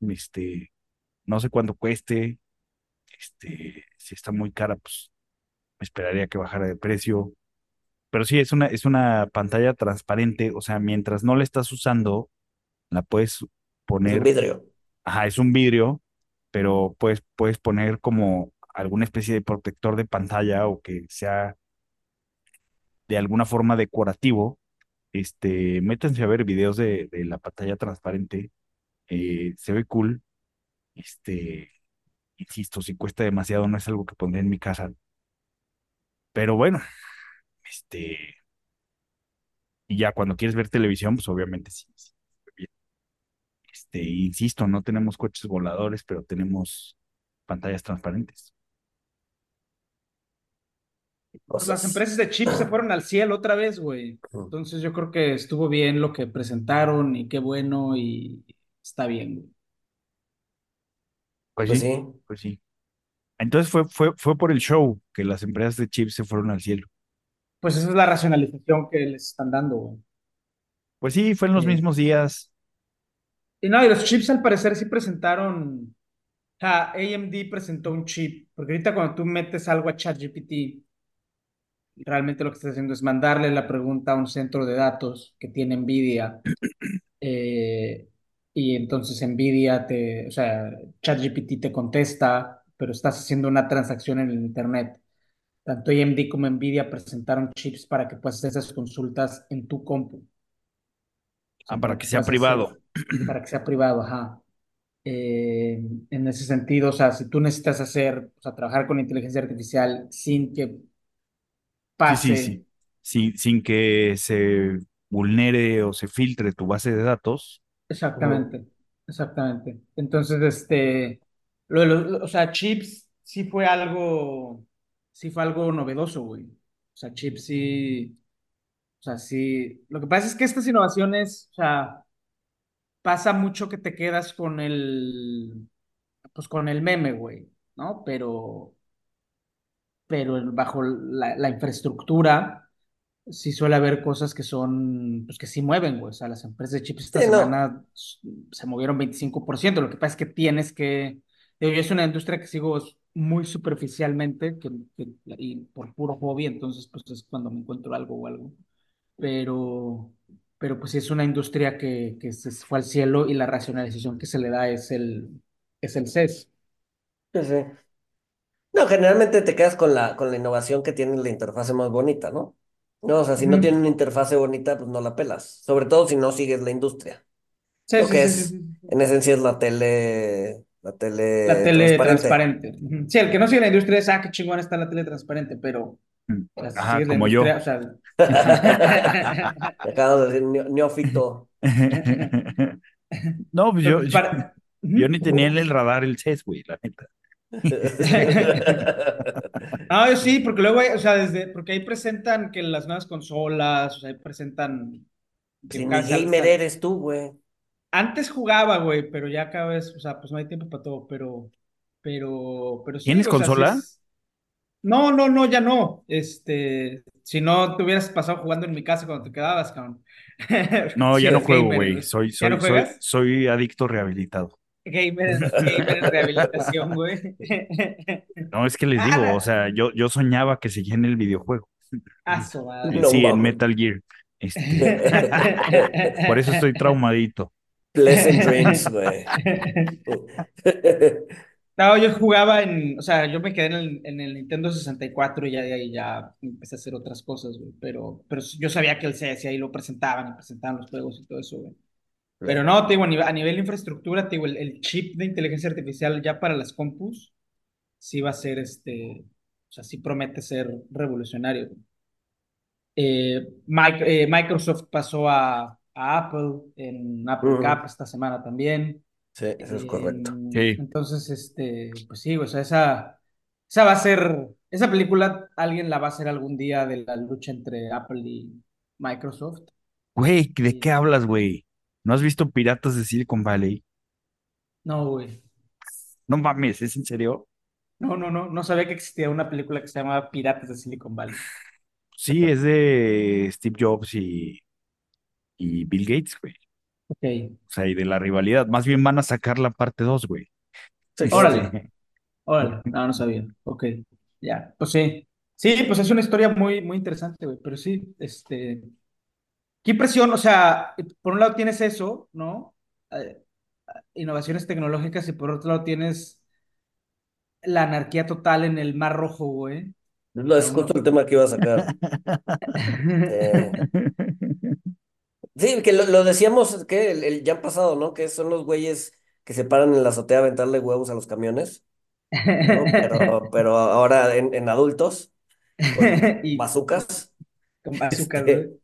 este, no sé cuánto cueste. Este, si está muy cara, pues me esperaría que bajara de precio. Pero sí, es una, es una pantalla transparente. O sea, mientras no la estás usando, la puedes Es un poner, vidrio. ajá, es un vidrio, pero puedes, puedes poner como alguna especie de protector de pantalla o que sea de alguna forma decorativo, este, métanse a ver videos de, de la pantalla transparente, eh, se ve cool, este, insisto, si cuesta demasiado no es algo que pondré en mi casa, pero bueno, este, y ya cuando quieres ver televisión, pues obviamente sí. Este, insisto, no tenemos coches voladores, pero tenemos pantallas transparentes. Pues las Cosas. empresas de chips se [clears throat] fueron al cielo otra vez, güey. Entonces yo creo que estuvo bien lo que presentaron y qué bueno y está bien, güey. Pues Pues sí, sí. pues sí. Entonces fue, fue, fue por el show que las empresas de chips se fueron al cielo. Pues esa es la racionalización que les están dando, güey. Pues sí, fue en los Eh, mismos días. y no, y los chips al parecer sí presentaron, sea, AMD presentó un chip, porque ahorita cuando tú metes algo a ChatGPT, realmente lo que estás haciendo es mandarle la pregunta a un centro de datos que tiene NVIDIA, eh, y entonces NVIDIA te, o sea, ChatGPT te contesta, pero estás haciendo una transacción en el Internet. Tanto AMD como NVIDIA presentaron chips para que puedas hacer esas consultas en tu compu, o Ah, sea, para para que que sea hacer, privado. para que sea privado, ajá. Eh, en ese sentido, o sea, si tú necesitas hacer, o sea, trabajar con inteligencia artificial sin que Sí, sí, pase sí. Sí, sin que se vulnere o se filtre tu base de datos. Exactamente, exactamente. Entonces, este, o sea, chips sí fue algo, sí fue algo novedoso, güey. O sea, chips sí, o sea, sí. Lo que pasa es que estas innovaciones, o sea, pasa mucho que te quedas con el, pues con el meme, güey, ¿no? Pero, pero bajo la infraestructura sí suele haber cosas que son, pues que sí mueven, güey. O sea, las empresas de chips esta Sí, no. semana s- se movieron 25%. Lo que pasa es que tienes que, yo es una industria que sigo muy superficialmente que, que- y por puro hobby, entonces pues es cuando me encuentro algo o algo. pero, pero pues sí es una industria que, que se fue al cielo y la racionalización que se le da es el, es el CES. Sí, sí. No, generalmente te quedas con la, con la innovación que tiene la interfase más bonita, ¿no? No, o sea, si no tiene una interfase bonita, pues no la pelas. Sobre todo si no sigues la industria. Sí, Lo sí, que sí, es, sí. en esencia, es la tele, la tele La tele transparente. Sí, el que no sigue la industria es, ah, qué chingón está la tele transparente, pero, sea, si Ajá, como yo. o sea, [laughs] acabas de decir neófito. [laughs] No, pues yo, pues yo, yo ni tenía en el radar el CES, güey, la neta. [laughs] No, yo sí, porque luego hay, o sea, desde, porque ahí presentan que las nuevas consolas, o sea, ahí presentan que Si gamer eres tú, güey. Antes jugaba, güey, pero ya cada vez, o sea, pues no hay tiempo para todo, pero, pero, pero sí, ¿Tienes o sea, consola? es- No, no, no, ya no. Este, si no te hubieras pasado jugando en mi casa cuando te quedabas, cabrón. No, [laughs] ya no juego, gamer, güey. Soy, ¿Ya no soy, soy adicto rehabilitado. Gamer, en- gamer en rehabilitación, güey. No, es que les digo, o sea, yo, yo soñaba que seguía en el videojuego. Ah, su madre. No sí, en. Metal Gear. Este, [laughs] por eso estoy traumadito. Pleasant dreams, güey. No, yo jugaba en, o sea, yo me quedé en el, en el Nintendo 64 y ya de ahí ya empecé a hacer otras cosas, güey. Pero, pero yo sabía que el CS ahí lo presentaban y presentaban los juegos y todo eso, güey. Pero no, te digo, a nivel, a nivel de infraestructura, te digo, el, el chip de inteligencia artificial ya para las compus sí va a ser este, o sea, sí promete ser revolucionario. Eh, eh, Microsoft pasó a, a Apple en Apple Ujú. Cup esta semana también. Sí, eso es correcto. Em, Sí. Entonces, este, pues sí, o sea, esa, esa va a ser, esa película alguien la va a hacer algún día de la lucha entre Apple y Microsoft. Güey, ¿de qué hablas, güey? ¿No has visto Piratas de Silicon Valley? No, güey. No mames, ¿es en serio? No, no, no, no sabía que existía una película que se llamaba Piratas de Silicon Valley. [laughs] Sí, es de Steve Jobs y, y Bill Gates, güey. Ok. O sea, y de la rivalidad. Más bien van a sacar la parte 2, güey. Sí, Órale. Órale, no, no sabía. Ok, ya, pues sí. Sí, pues es una historia muy, muy interesante, güey, pero sí, este... Qué impresión, o sea, por un lado tienes eso, ¿no? Eh, innovaciones tecnológicas y por otro lado tienes la anarquía total en el Mar Rojo, güey. No, es justo el tema que iba a sacar. [laughs] Eh, sí, que lo, lo decíamos que el, el ya pasado, ¿no? Que son los güeyes que se paran en la azotea a aventarle huevos a los camiones, ¿no? Pero, [laughs] pero ahora en, en adultos, con Y bazucas, con bazookas, este, güey.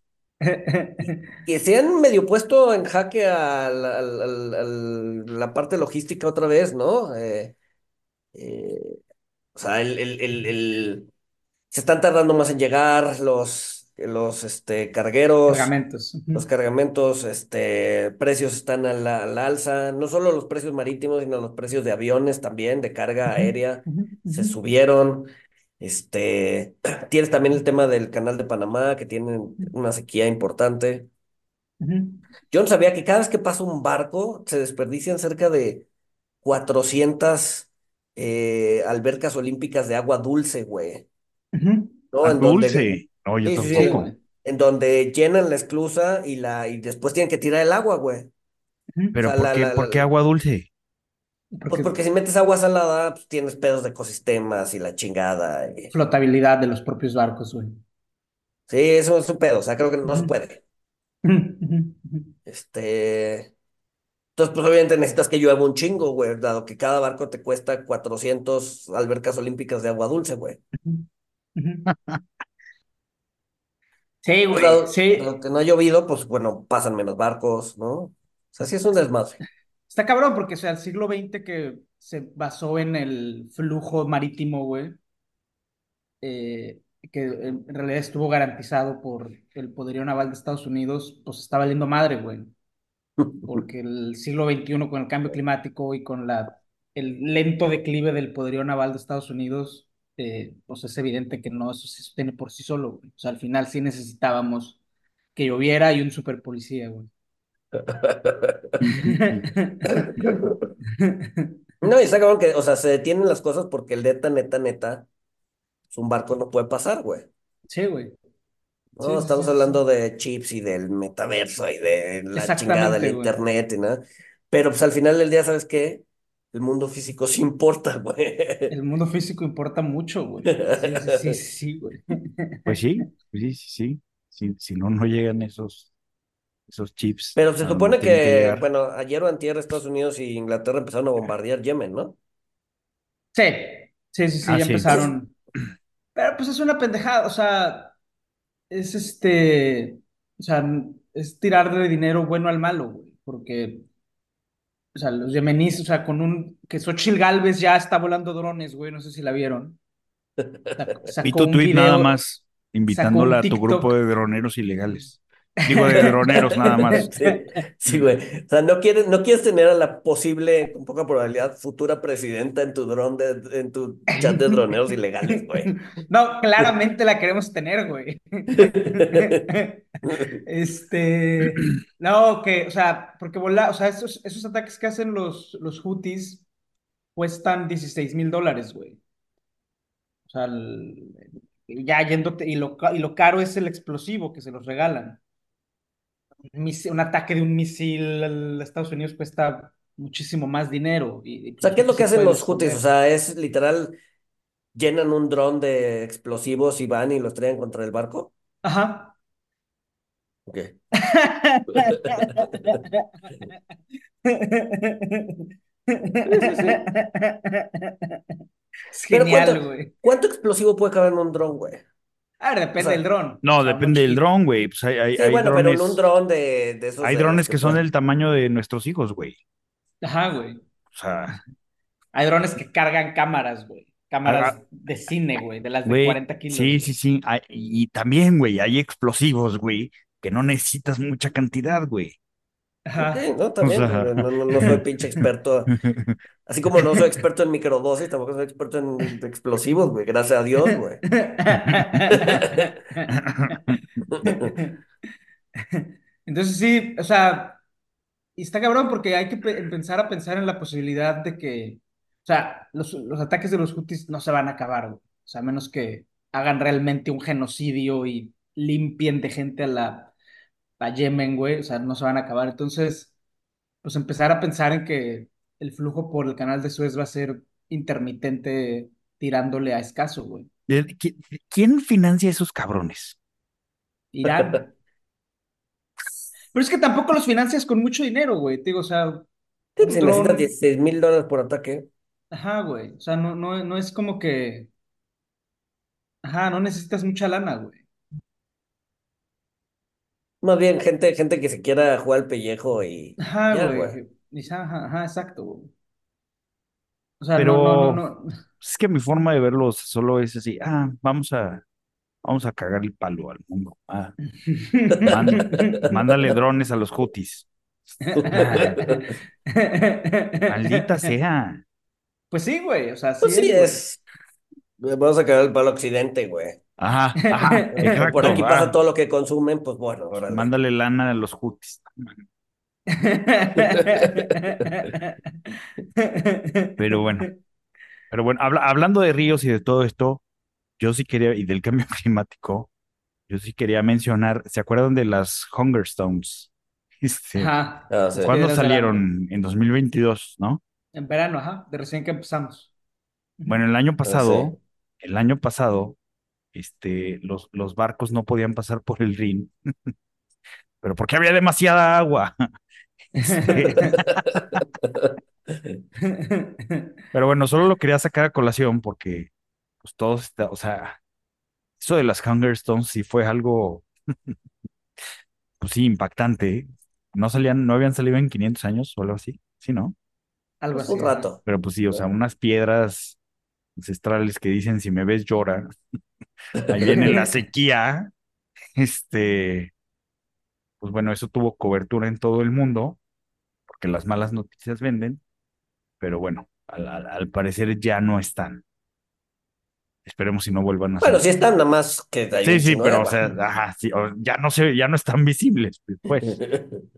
Que se han medio puesto en jaque a la, parte logística otra vez, ¿no? Eh, eh, o sea, el, el, el, el- se están tardando más en llegar los, los este, cargueros. Cargamentos. Los cargamentos, este, precios están a la, a la alza, no solo los precios marítimos, sino los precios de aviones también, de carga aérea, se subieron. Este, [clears throat] tienes también el tema del canal de Panamá, que tiene una sequía importante. Yo no sabía que cada vez que pasa un barco se desperdician cerca de 400 eh, albercas olímpicas de agua dulce, güey. Ah, En donde, dulce. No, yo sí, sí, sí, Sí, tampoco. en donde llenan la esclusa y, la, y después tienen que tirar el agua, güey. Pero sea, ¿por la- qué, la- por qué agua dulce? Pues Porque porque si metes agua salada, pues tienes pedos de ecosistemas y la chingada. y- flotabilidad de los propios barcos, güey. Sí, eso es un pedo, o sea, creo que no se puede. [laughs] Este, entonces, pues obviamente necesitas que llueva un chingo, güey, dado que cada barco te cuesta 400 albercas olímpicas de agua dulce, güey. [laughs] Sí, Pues güey, dado, sí. dado que no ha llovido, pues bueno, pasan menos barcos, ¿no? O sea, sí es un desmadre. Está cabrón porque, o sea, el siglo XX que se basó en el flujo marítimo, güey, eh, que en realidad estuvo garantizado por el poderío naval de Estados Unidos, pues está valiendo madre, güey. [laughs] Porque el siglo XXI con el cambio climático y con la, el lento declive del poderío naval de Estados Unidos, eh, pues es evidente que no se sostiene por sí solo, güey. O sea, al final sí necesitábamos que lloviera y un super policía, güey. No, y está cabrón que, o sea, se detienen las cosas porque el neta, neta, neta, pues un barco no puede pasar, güey. Sí, güey. No, Sí, estamos sí, sí, hablando de chips y del metaverso y de la chingada del güey. internet y nada. Pero pues al final del día, ¿sabes qué? El mundo físico sí importa, güey. El mundo físico importa mucho, güey. Sí, sí, sí, sí, sí, güey. Pues sí, pues sí, sí, sí. Si, si no, no llegan esos, esos chips Pero se supone que bueno, ayer o antier Estados Unidos y Inglaterra empezaron a bombardear Yemen, ¿no? Sí, sí, sí, sí, Ah, ya sí. empezaron. Pero pues es una pendejada, o sea, es este, o sea, es tirarle dinero bueno al malo, güey, porque, o sea, los yemeníes, o sea, con un, que Xochitl Galvez ya está volando drones, güey, no sé si la vieron. [laughs] Sac- Vi Sacó tu tweet nada más invitándola a tu grupo de droneros ilegales. Digo, de droneros nada más. [laughs] Sí, sí, güey. O sea, no quieres, no quieres tener a la posible, con poca probabilidad, futura presidenta en tu dron de, en tu chat de droneros ilegales, güey. [laughs] No, claramente la queremos tener, güey. [laughs] Este, no, que, o sea, porque volar, o sea, esos, esos ataques que hacen los, los Houthis cuestan 16 mil dólares, güey. O sea, el- ya yéndote, y lo, y lo caro es el explosivo que se los regalan. Un, ataque de un misil a Estados Unidos cuesta muchísimo más dinero. Y, y O sea, los ¿qué es lo que hacen los Houthis? O sea, es literal, llenan un dron de explosivos y van y los traen contra el barco. Ajá. Ok. [laughs] Es Pero genial, ¿cuánto, güey. cuánto explosivo puede caber en un dron, güey? A ver, O depende sea, del dron. No, O sea, uno depende del dron, güey. Pues hay, hay, sí, hay bueno, pero en un drones, dron de, de esos hay de drones que son del tamaño de nuestros hijos, güey. Ajá, güey. O sea, Hay drones que cargan cámaras, güey. Cámaras Ah, de cine, güey, de las de güey, 40 kilos. sí, sí, sí. Hay- y también, güey, hay explosivos, güey, que no necesitas mucha cantidad, güey. Ajá. No, también. O sea. No, no, no soy pinche experto. Así como no soy experto en microdosis, tampoco soy experto en explosivos, güey. Gracias a Dios, güey. [laughs] Entonces sí, o sea, y está cabrón porque hay que pe- empezar a pensar en la posibilidad de que, o sea, los, los ataques de los Houthis no se van a acabar, güey. O sea, a menos que hagan realmente un genocidio y limpien de gente a la a Yemen, güey, o sea, no se van a acabar. Entonces, pues empezar a pensar en que el flujo por el canal de Suez va a ser intermitente tirándole a escaso, güey. ¿De- qui- ¿Quién financia a esos cabrones? Irán. [laughs] Pero es que tampoco los financias con mucho dinero, güey. Te digo, o sea, necesitas dron. 16 mil dólares por ataque. Ajá, güey. O sea, no, no, no es como que. Ajá, no necesitas mucha lana, güey. Más bien, gente, gente que se quiera jugar al pellejo y Ajá, ya, güey. Ajá, ajá, exacto, güey. O sea, no, no, Pero no, no. es que mi forma de verlos solo es así, ah, vamos a, vamos a cagar el palo al mundo. Ah, [laughs] mándale drones a los Houthis. Ah, [laughs] maldita sea. Pues sí, güey. O sea, sí Pues sí, es, es. Vamos a caer el palo occidente, güey. Ajá, ajá, [laughs] Por aquí pasa todo lo que consumen, pues bueno, órale. mándale lana a los Houthis. Pero bueno, pero bueno, habla- hablando de ríos y de todo esto, yo sí quería, y del cambio [laughs] climático, yo sí quería mencionar, ¿se acuerdan de las Hunger Stones? Este, Ajá. Ah, sí. ¿cuándo del salieron? En 2022, ¿no? En verano, ajá. De recién que empezamos. Bueno, el año Ah, pasado, sí. el año pasado, este, los, los barcos no podían pasar por el Rin, [laughs] pero porque había demasiada agua. [laughs] Este, [laughs] pero bueno, solo lo quería sacar a colación porque, pues todos, está, o sea, eso de las Hunger Stones sí fue algo, pues sí, impactante. No salían, no habían salido en 500 años o algo así, sí, ¿no? Algo Pues así. un rato. Pero pues sí, o sea, unas piedras ancestrales que dicen si me ves llora. Ahí viene la [laughs] sequía. Este, pues bueno, eso tuvo cobertura en todo el mundo, porque las malas noticias venden, pero bueno, al, al- al parecer ya no están. Esperemos si no vuelvan a Bueno, salir. sí están, nada más que hay Sí, sí, pero o sea, ajá, sí, o- ya no se, ya no están visibles, pues. [laughs]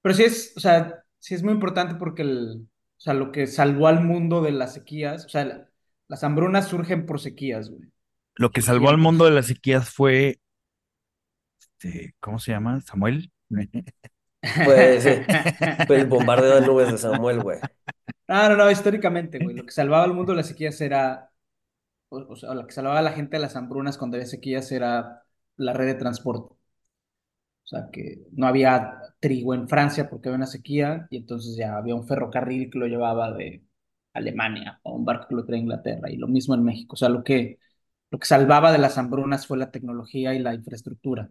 Pero sí es, o sea, sí es muy importante porque el, o sea, lo que salvó al mundo de las sequías, o sea, la- las hambrunas surgen por sequías, güey. Lo que salvó al mundo de las sequías fue este, ¿cómo se llama? Samuel. Pues sí, fue el bombardeo de nubes de Samuel, güey. No, no, no, históricamente, güey. Lo que salvaba al mundo de las sequías era. O, o sea, lo que salvaba a la gente de las hambrunas cuando había sequías era la red de transporte. O sea, que no había trigo en Francia porque había una sequía y entonces ya había un ferrocarril que lo llevaba de Alemania o un barco que lo traía a Inglaterra y lo mismo en México. O sea, lo que, lo que salvaba de las hambrunas fue la tecnología y la infraestructura.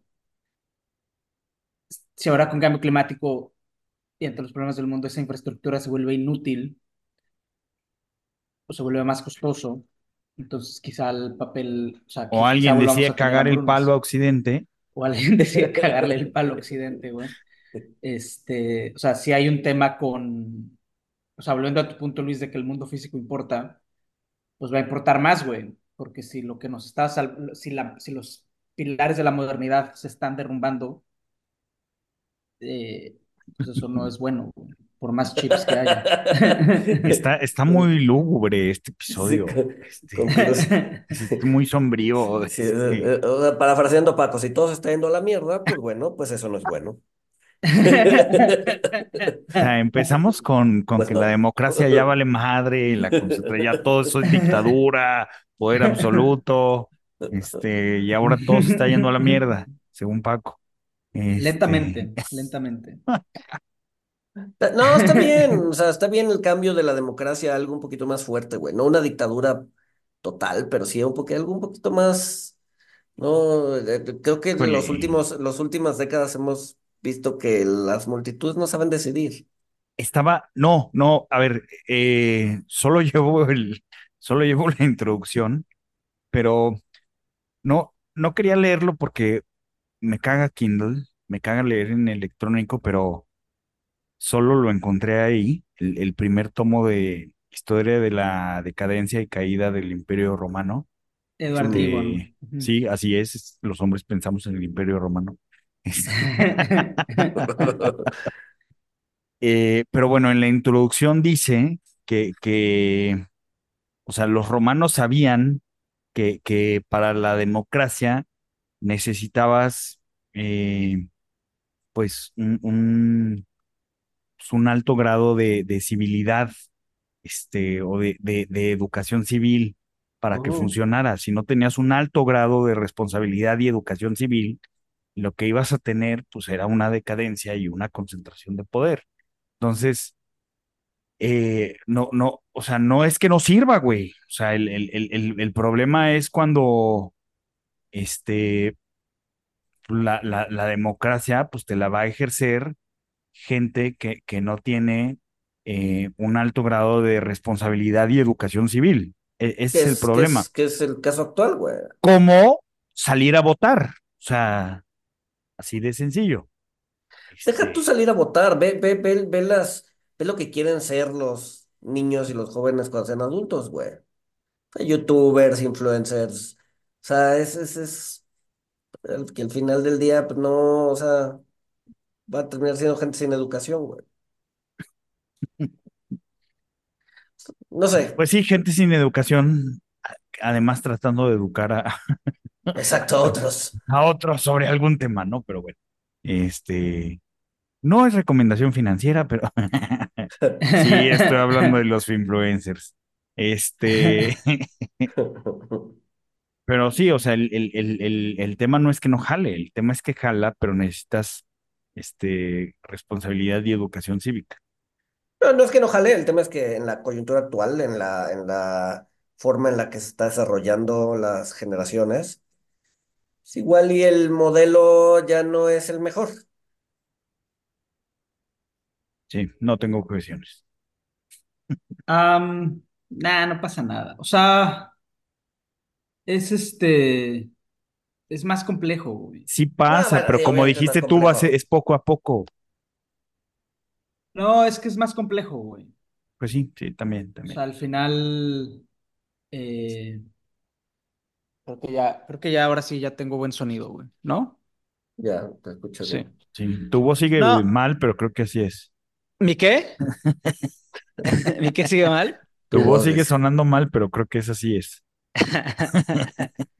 Si ahora con cambio climático y entre los problemas del mundo esa infraestructura se vuelve inútil o se vuelve más costoso, entonces quizá el papel, o sea, O quizá alguien decía cagar el palo a Occidente. O alguien [laughs] decía cagarle el palo a Occidente, güey. Este, o sea, si hay un tema con, o sea, volviendo a tu punto, Luis, de que el mundo físico importa, pues va a importar más, güey, porque si lo que nos está, sal- si la, si los pilares de la modernidad se están derrumbando, eh, pues eso no es bueno, por más chips que haya. [laughs] Está, está muy lúgubre este Sí, episodio. con- Este, [laughs] es muy sombrío. Sí, este. eh, eh, sea, parafraseando Paco, si todo se está yendo a la mierda, pues bueno, pues eso no es bueno. O [laughs] sea, empezamos con, con que la democracia ya vale madre, la ya todo eso es dictadura, poder absoluto, este, y ahora todo se está yendo a la mierda, según Paco. Este, Lentamente, [laughs] lentamente. No, está bien, o sea, está bien el cambio de la democracia a algo un poquito más fuerte, güey. No una dictadura total, pero sí un poquito, algo un poquito más. No, Eh, creo que en los últimos, las últimas décadas hemos visto que las multitudes no saben decidir. Estaba, no, no, a ver, eh, solo [laughs] llevo el, solo llevo la introducción, pero no, no quería leerlo porque me caga Kindle, me caga leer en electrónico, pero solo lo encontré ahí, el, el primer tomo de Historia de la decadencia y caída del Imperio Romano. Eduardo Ujú. sí, así es- los hombres pensamos en el Imperio Romano. [laughs] Eh, pero bueno, en la introducción dice que, que, o sea, los romanos sabían que, que para la democracia necesitabas, eh, pues, un, un, pues, un alto grado de, de civilidad, este, o de, de, de educación civil para que Oh. funcionara. Si no tenías un alto grado de responsabilidad y educación civil, lo que ibas a tener, pues, era una decadencia y una concentración de poder. Entonces, eh, no, no, o sea, no es que no sirva, güey. O sea, el, el, el, el- problema es cuando este, la, la, la democracia, pues te la va a ejercer gente que, que no tiene eh, un alto grado de responsabilidad y educación civil. E- ese es el problema. es, que es el caso actual, güey. ¿Cómo salir a votar? O sea, así de sencillo. Deja Este, tú salir a votar, ve, ve, ve, ve las, ve lo que quieren ser los niños y los jóvenes cuando sean adultos, güey. O sea, YouTubers, influencers. O sea, es, es, es el- que al final del día, pues no, o sea, va a terminar siendo gente sin educación, güey. [laughs] No sé, Pues sí, gente sin educación, además tratando de educar a, exacto, otros. a otros sobre algún tema, ¿no? Pero bueno, este, no es recomendación financiera, pero [laughs] sí, estoy hablando de los influencers. Este, [laughs] pero sí, o sea, el, el, el, el, el tema no es que no jale, el tema es que jala, pero necesitas, este, responsabilidad y educación cívica. No, no es que no jale, el tema es que en la coyuntura actual, en la, en la forma en la que se está desarrollando las generaciones, pues igual y el modelo ya no es el mejor. Sí, no tengo objeciones. Am, nah, no pasa nada. O sea, es este, es más complejo, güey. Sí No, pasa, pero sí, como dijiste tú, va a ser- complejo. es poco a poco. No, es que es más complejo, güey. Pues sí, sí, también, O también. sea, al final, eh, creo que ya, creo que ya ahora sí ya tengo buen sonido, güey, ¿no? Ya, te escucho Sí. bien. Sí, tu voz sigue No. mal, pero creo que así es. ¿Mi qué? [laughs] ¿Mi qué sigue mal? Tu voz sigue sonando mal, pero creo que es así es. [laughs]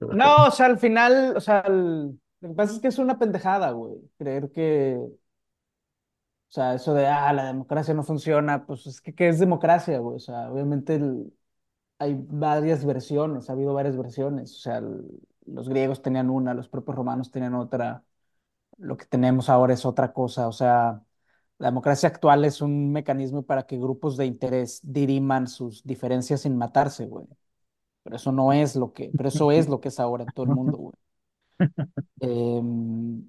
No, o sea, al final, o sea, el- Lo que pasa es que es una pendejada, güey. Creer que, o sea, eso de, ah, la democracia no funciona, pues es que, ¿qué es democracia, güey? O sea, obviamente el- hay varias versiones, ha habido varias versiones. O sea, el- los griegos tenían una, los propios romanos tenían otra. Lo que tenemos ahora es otra cosa. O sea, la democracia actual es un mecanismo para que grupos de interés diriman sus diferencias sin matarse, güey. Pero eso no es lo que, pero eso es lo que es ahora en todo el mundo, güey. [laughs] Em,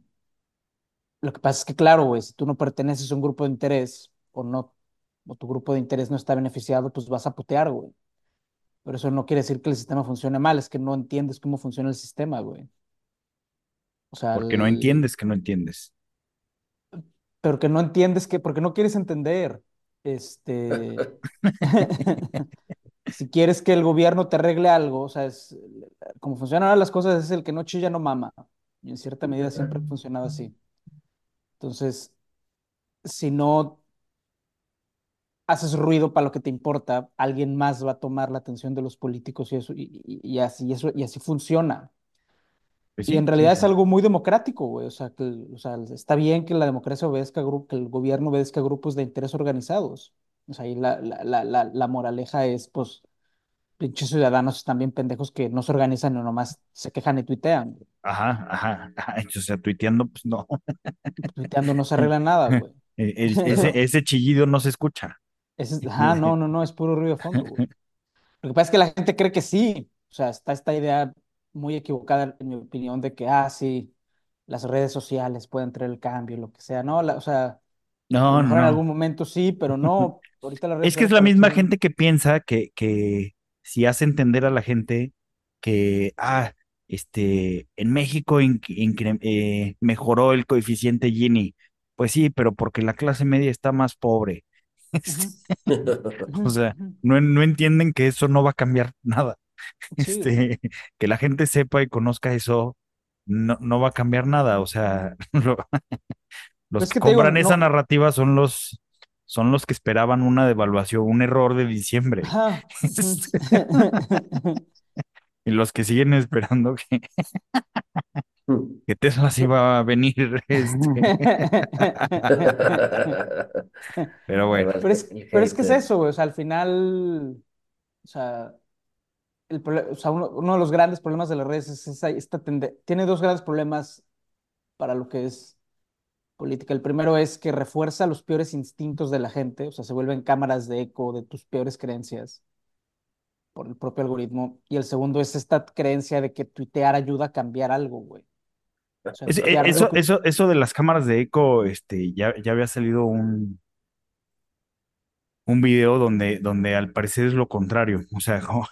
lo que pasa es que, claro, güey, si tú no perteneces a un grupo de interés o no, o tu grupo de interés no está beneficiado, pues vas a putear, güey. Pero eso no quiere decir que el sistema funcione mal, es que no entiendes cómo funciona el sistema, güey. O sea, Porque no entiendes que no entiendes. pero que no entiendes que, porque no quieres entender. Este, [laughs] [laughs] si quieres que el gobierno te arregle algo, o sea, es, como funcionan ahora las cosas, es el que no chilla no mama. Y en cierta medida siempre ha funcionado así. Entonces, si no haces ruido para lo que te importa, alguien más va a tomar la atención de los políticos y eso, y, y- y así, eso, y así funciona. Pues Y en sí, realidad es algo muy democrático, güey. O sea, que, o sea, está bien que la democracia obedezca a que el gobierno obedezca a grupos de interés organizados. O sea, ahí la, la, la, la, moraleja es, pues, pinches ciudadanos están bien pendejos que no se organizan y nomás se quejan y tuitean. güey. Ajá, ajá, ajá. [laughs] O sea, tuiteando, pues no. Tuiteando no se arregla [laughs] nada, güey. El- el- ese, [laughs] ese chillido no se escucha. Es- [laughs] ajá, no, no, no, es puro ruido de fondo, güey. Lo que pasa es que la gente cree que sí. O sea, está esta idea muy equivocada, en mi opinión, de que, ah, sí, las redes sociales pueden traer el cambio, lo que sea. No, la- o sea, No, mejor en no. algún momento sí, pero no. [laughs] Ahorita redes Es que es la misma gente que piensa que, que si hace entender a la gente que, ah, este, en México eh, mejoró el coeficiente Gini. Pues sí, pero porque la clase media está más pobre. [laughs] O sea, no, no entienden que eso no va a cambiar nada. [laughs] Sí. Este, que la gente sepa y conozca eso, no, no va a cambiar nada. O sea, [laughs] lo- los Es que que te digo, compran esa narrativa son los, son los que esperaban una devaluación, un error de diciembre. Ujú. Y los que siguen esperando que, que Tesla sí va a venir. [laughs] Este. [laughs] Pero bueno, Pero es, pero es que es eso, güey. O sea, al final, o sea, el prole- o sea, uno, uno de los grandes problemas de las redes es esa, esta tende- tiene dos grandes problemas para lo que es política. El primero es que refuerza los peores instintos de la gente, o sea, se vuelven cámaras de eco de tus peores creencias por el propio algoritmo. Y el segundo es esta creencia de que tuitear ayuda a cambiar algo, güey. Es- eh, eso, eso, eso de las cámaras de eco, este, ya, ya había salido un, un video donde, donde al parecer es lo contrario. O sea, [laughs] como,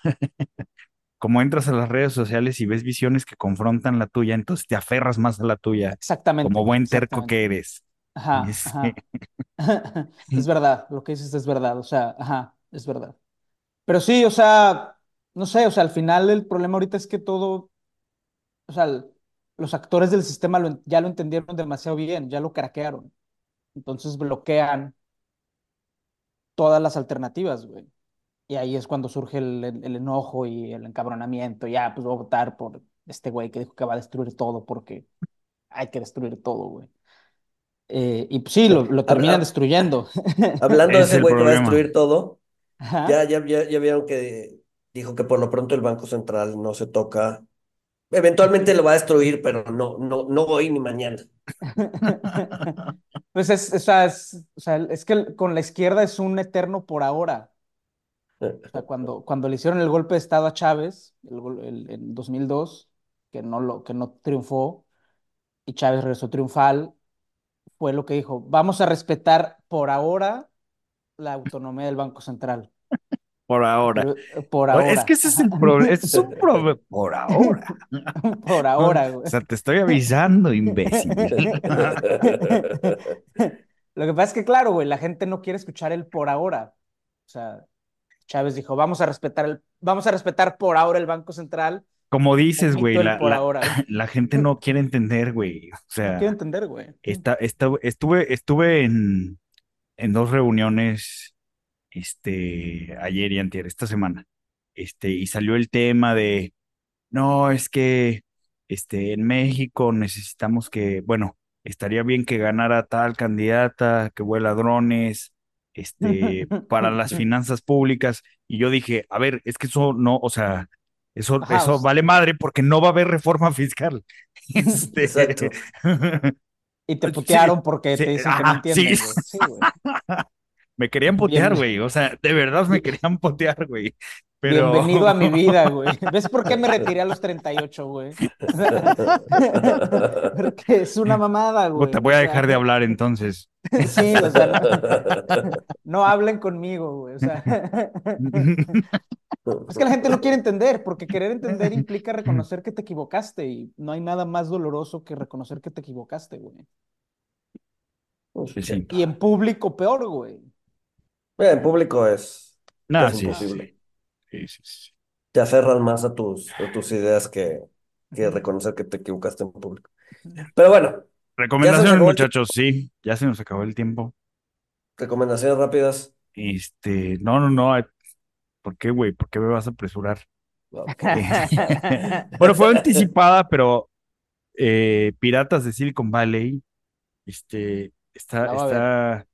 como entras a las redes sociales y ves visiones que confrontan la tuya, entonces te aferras más a la tuya, Exactamente, como buen terco que eres. Ajá, [laughs] ajá. [laughs] Es verdad, lo que dices es verdad, o sea, ajá, es verdad. Pero sí, o sea, no sé, o sea, al final el problema ahorita es que todo, o sea, el- los actores del sistema lo ya lo entendieron demasiado bien, ya lo craquearon. Entonces bloquean todas las alternativas, güey. Y ahí es cuando surge el, el- el enojo y el encabronamiento. Ya, pues voy a votar por este güey que dijo que va a destruir todo porque hay que destruir todo, güey. Eh, y pues sí, lo, lo terminan Habla- destruyendo. [laughs] Hablando de Es ese güey que va a destruir todo, ya, ya, ya, ya vieron que dijo que por lo pronto el Banco Central no se toca. Eventualmente lo va a destruir, pero no, no, no hoy ni mañana. [laughs] Pues es, o sea, es, o sea, es que con la izquierda es un eterno por ahora. O sea, cuando, cuando le hicieron el golpe de Estado a Chávez, el- en 2002, que no, lo, que no triunfó, y Chávez regresó triunfal, fue lo que dijo, vamos a respetar por ahora la autonomía del Banco Central. Por ahora. Eh, por O- ahora. Es que ese es el [laughs] problema. Es un problema. Por ahora. [laughs] Por ahora, O güey. sea, te estoy avisando, imbécil. [laughs] Lo que pasa es que, claro, güey, la gente no quiere escuchar el por ahora. O sea, Chávez dijo, vamos a respetar el, vamos a respetar por ahora el Banco Central. Como dices, güey, la, por la- ahora. la gente no quiere entender, güey. O No sea, quiero entender, güey. esta, esta- estuve, estuve en, en dos reuniones, este, ayer y antier, esta semana. Este, y salió el tema de, no, es que este, en México necesitamos que, bueno, estaría bien que ganara tal candidata, que vuela drones, este, para las [laughs] finanzas públicas. Y yo dije, a ver, es que eso no, o sea, eso, eso vale madre porque no va a haber reforma fiscal. [laughs] Este, Exacto. [laughs] Y te Sí, putearon porque sí, te dicen que no ajá, entienden, sí. Me querían potear, güey. O sea, de verdad me querían potear, güey. Pero... Bienvenido a mi vida, [laughs] güey. ¿Ves por qué me retiré a los 38, güey? [laughs] Porque es una mamada, güey. Te voy a O sea, dejar de hablar entonces. Sí, o sea, no, no hablen conmigo, güey. O sea, [laughs] es que la gente no quiere entender, porque querer entender implica reconocer que te equivocaste y no hay nada más doloroso que reconocer que te equivocaste, güey. Sí. Y en público peor, güey. Mira, en público es Nada, casi sí, imposible. sí, sí, sí. Te aferran más a tus, a tus ideas que, que reconocer que te equivocaste en público. Pero bueno, Recomendaciones, muchachos, sí, ya se nos acabó el tiempo. recomendaciones rápidas. Este, no, no, no. ¿Por qué, güey? ¿Por qué me vas a apresurar? No, [laughs] [laughs] Bueno, fue anticipada, pero eh, Piratas de Silicon Valley, este, está, está,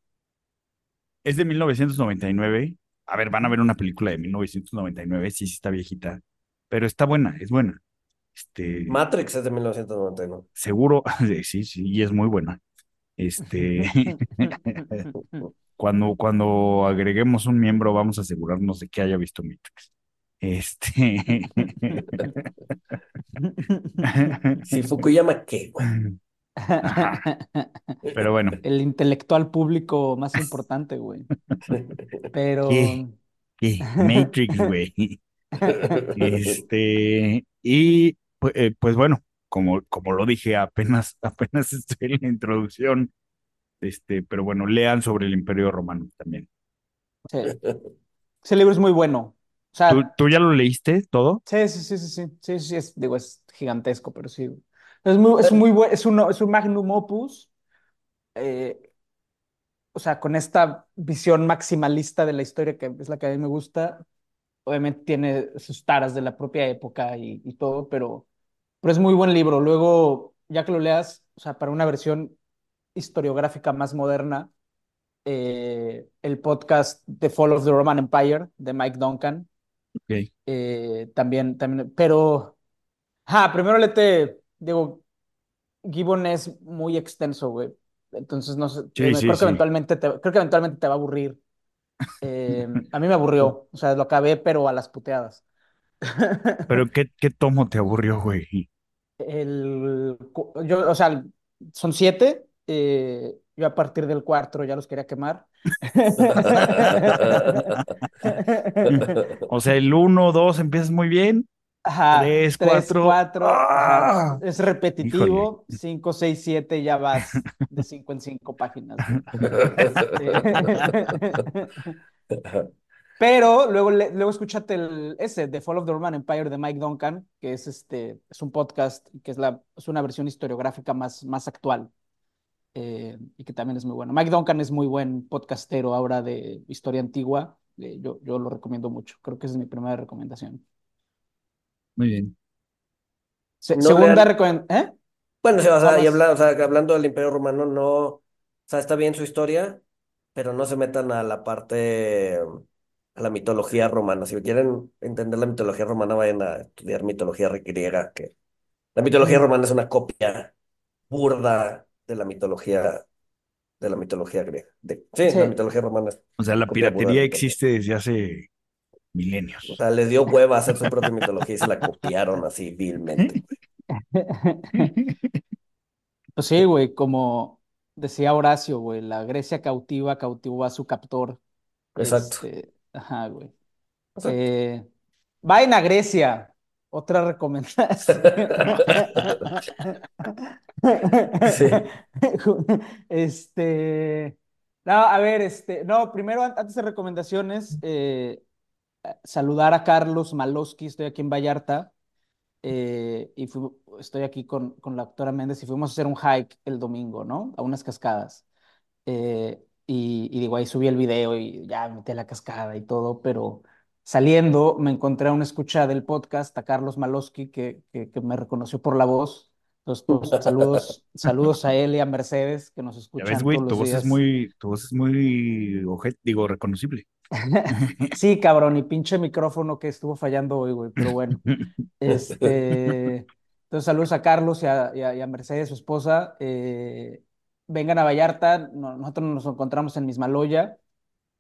es de 1999. A ver, van a ver una película de 1999, sí, sí está viejita, pero está buena, es buena. Este, Matrix es de 1999. seguro, [laughs] sí, sí, y es muy buena. Este, [laughs] cuando, cuando agreguemos un miembro, vamos a asegurarnos de que haya visto Matrix. Este, [laughs] Si Fukuyama, ¿qué, güey? [laughs] pero bueno, El intelectual público más importante, güey. Pero ¿Qué? ¿qué? Matrix, [laughs] güey. Este, y pu- eh, pues bueno, como, como lo dije, apenas, [laughs] apenas estoy en la introducción, este, pero bueno, lean sobre el Imperio Romano también. sí, ese libro es muy bueno. O sea, ¿Tú, tú ya lo leíste todo? Sí, sí, sí, sí, sí, sí, sí, es, digo, es gigantesco, pero sí. Es muy, es muy buen, es un, es un magnum opus, eh, o sea, con esta visión maximalista de la historia que es la que a mí me gusta, obviamente tiene sus taras de la propia época y, y todo, pero, pero es muy buen libro. Luego, ya que lo leas, o sea, para una versión historiográfica más moderna, eh, el podcast The Fall of the Roman Empire de Mike Duncan, Ok. eh, también, también, pero, ah, primero lete, digo, Gibbon es muy extenso, güey. Entonces, no sé, Sí, creo sí, que sí. eventualmente te, creo que eventualmente te va a aburrir. Eh, a mí me aburrió, o sea, lo acabé, pero a las puteadas. Pero [laughs] ¿qué, qué tomo te aburrió, güey? El, yo, o sea, son siete, eh, yo a partir del cuarto ya los quería quemar. [laughs] O sea, el 1, 2 empiezas muy bien. Ajá, Tres, tres, cuatro. cuatro, ajá, ¡Ah! es repetitivo, [laughs] cinco, seis, siete, ya vas de cinco en cinco páginas. güey. Este, [laughs] Pero luego, luego escúchate el, ese, The Fall of the Roman Empire de Mike Duncan, que es, este, es un podcast que es, la, es una versión historiográfica más, más actual eh, y que también es muy bueno. Mike Duncan es muy buen podcastero ahora de historia antigua, eh, yo, yo lo recomiendo mucho, creo que esa es mi primera recomendación. Muy bien. Se- No segunda recomendación, ¿eh? Bueno, sí, o sea, y habla- o sea, hablando del Imperio Romano, no, o sea, está bien su historia, pero no se metan a la parte, a la mitología romana. Si quieren entender la mitología romana, vayan a estudiar mitología griega, que la mitología romana es una copia burda de la mitología, de la mitología griega. De- sí, Sí. la mitología romana. es- O sea, la burda piratería existe desde hace milenios. O sea, les dio hueva hacer su propia mitología y se la copiaron así vilmente. [laughs] Pues sí, güey, como decía Horacio, güey, la Grecia cautiva cautivó a su captor. Exacto. Este, ajá, güey. Exacto. Eh, vayan a Grecia. Otra recomendación. Sí. [laughs] [laughs] Este, no, a ver, este, no, primero, an- antes de recomendaciones, eh, saludar a Carlos Malowski, estoy aquí en Vallarta, eh, y fui- estoy aquí con, con la doctora Méndez y fuimos a hacer un hike el domingo, ¿no? A unas cascadas. Eh, y, y digo, ahí subí el video y ya me metí la cascada y todo, pero saliendo me encontré a una escucha del podcast, a Carlos Malosky, que, que, que me reconoció por la voz. Entonces, pues, saludos, saludos a él y a Mercedes, que nos Ya escuchan ves, güey, todos tu los voz es muy, tu voz es muy, digo, reconocible. [laughs] Sí, cabrón, y pinche micrófono que estuvo fallando hoy, güey, pero bueno. Este, entonces, saludos a Carlos y a, y a- y a Mercedes, su esposa. Eh, vengan a Vallarta, no- nosotros nos encontramos en Mismaloya.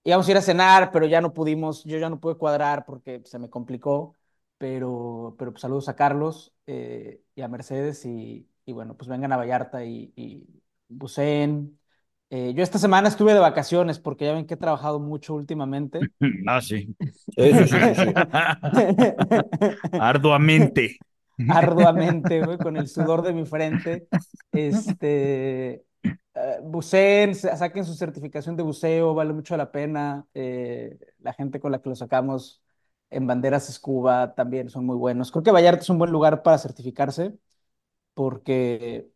Íbamos a ir a cenar, pero ya no pudimos, yo ya no pude cuadrar porque se me complicó, pero, pero pues, saludos a Carlos eh, y a Mercedes y, y bueno, pues vengan a Vallarta y, y buceen. Eh, yo esta semana estuve de vacaciones porque ya ven que he trabajado mucho últimamente. [laughs] Ah, sí. Sí, sí, sí, sí, sí. Arduamente. arduamente, güey, con el sudor de mi frente. Este, eh, buceen, sa- saquen su certificación de buceo, vale mucho la pena. Eh, la gente con la que lo sacamos en banderas scuba también son muy buenos. Creo que Vallarta es un buen lugar para certificarse porque,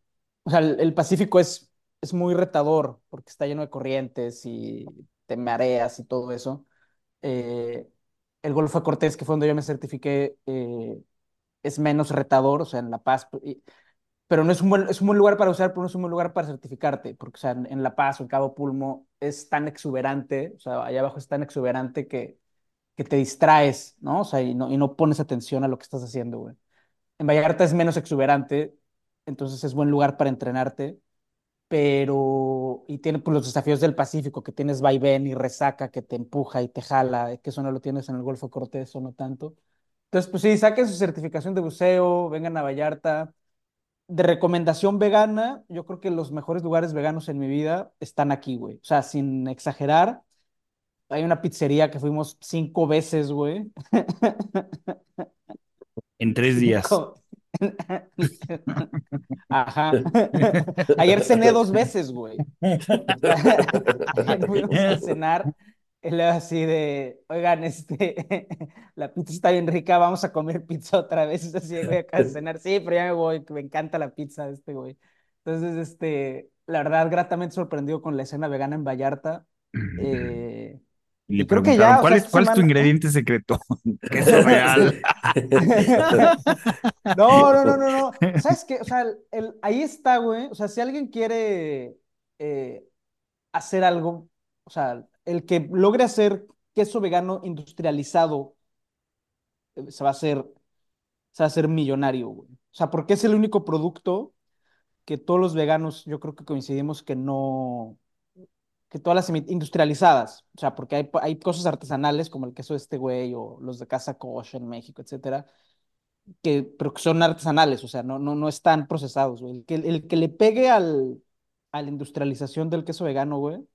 o sea, el, el Pacífico es, es muy retador porque está lleno de corrientes y te mareas y todo eso. Eh, el Golfo de Cortés, que fue donde yo me certifiqué, eh, es menos retador, o sea, en La Paz, y- pero no es un buen, es un buen lugar para usar, pero no es un buen lugar para certificarte, porque, o sea, en, en La Paz o en Cabo Pulmo es tan exuberante, o sea, allá abajo es tan exuberante que, que te distraes, ¿no? O sea, y no, y no pones atención a lo que estás haciendo, güey. En Vallarta es menos exuberante, entonces es buen lugar para entrenarte, pero, y tiene pues, los desafíos del Pacífico, que tienes vaivén y resaca que te empuja y te jala, que eso no lo tienes en el Golfo Cortés o no tanto. Entonces, pues sí, saquen su certificación de buceo, vengan a Vallarta. De recomendación vegana, yo creo que los mejores lugares veganos en mi vida están aquí, güey. O sea, sin exagerar, hay una pizzería que fuimos cinco veces, güey. En tres días. Cinco. Ajá. Ayer cené dos veces, güey. Ayer fuimos a cenar. Y luego así de, oigan, este, la pizza está bien rica, vamos a comer pizza otra vez. Es así, voy a cenar. Sí, pero ya me voy, me encanta la pizza de este güey. Entonces, este, la verdad, gratamente sorprendido con la escena vegana en Vallarta. Eh, Y le y creo que preguntaron, ya, o ¿cuál sea, es, tu ingrediente secreto? [laughs] Queso [laughs] real. No, no, no, no, no. ¿Sabes qué? O sea, el, el- ahí está, güey. O sea, si alguien quiere eh, hacer algo, o sea, el que logre hacer queso vegano industrializado eh, se va a hacer, se va a hacer millonario, güey. O sea, porque es el único producto que todos los veganos, yo creo que coincidimos que no, que todas las industrializadas, o sea, porque hay, hay cosas artesanales como el queso de este güey o los de Casa Kosher en México, etcétera que, pero que son artesanales, o sea, no, no, no están procesados, güey. El que, el que le pegue al, a la industrialización del queso vegano, güey,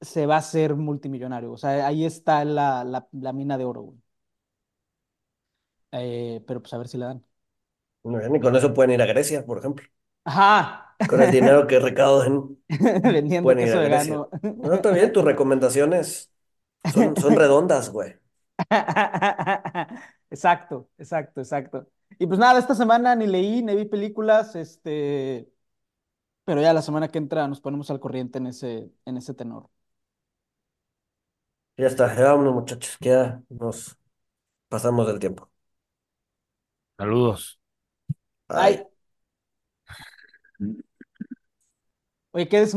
se va a hacer multimillonario. O sea, ahí está la, la, la mina de oro, güey. Eh, pero pues a ver si le dan. Muy bien, y con eso pueden ir a Grecia, por ejemplo. Ajá. Con el dinero que recauden, [laughs] Vendiendo pueden ir queso a Grecia. vegano. No, está bien, tus recomendaciones son, son [laughs] redondas, güey. Exacto, exacto, exacto. Y pues nada, esta semana ni leí, ni vi películas, este, pero ya la semana que entra nos ponemos al corriente en ese, en ese tenor. Ya está, ya vámonos, muchachos, que ya nos pasamos del tiempo. Saludos. Bye. Ay. Oye, ¿qué des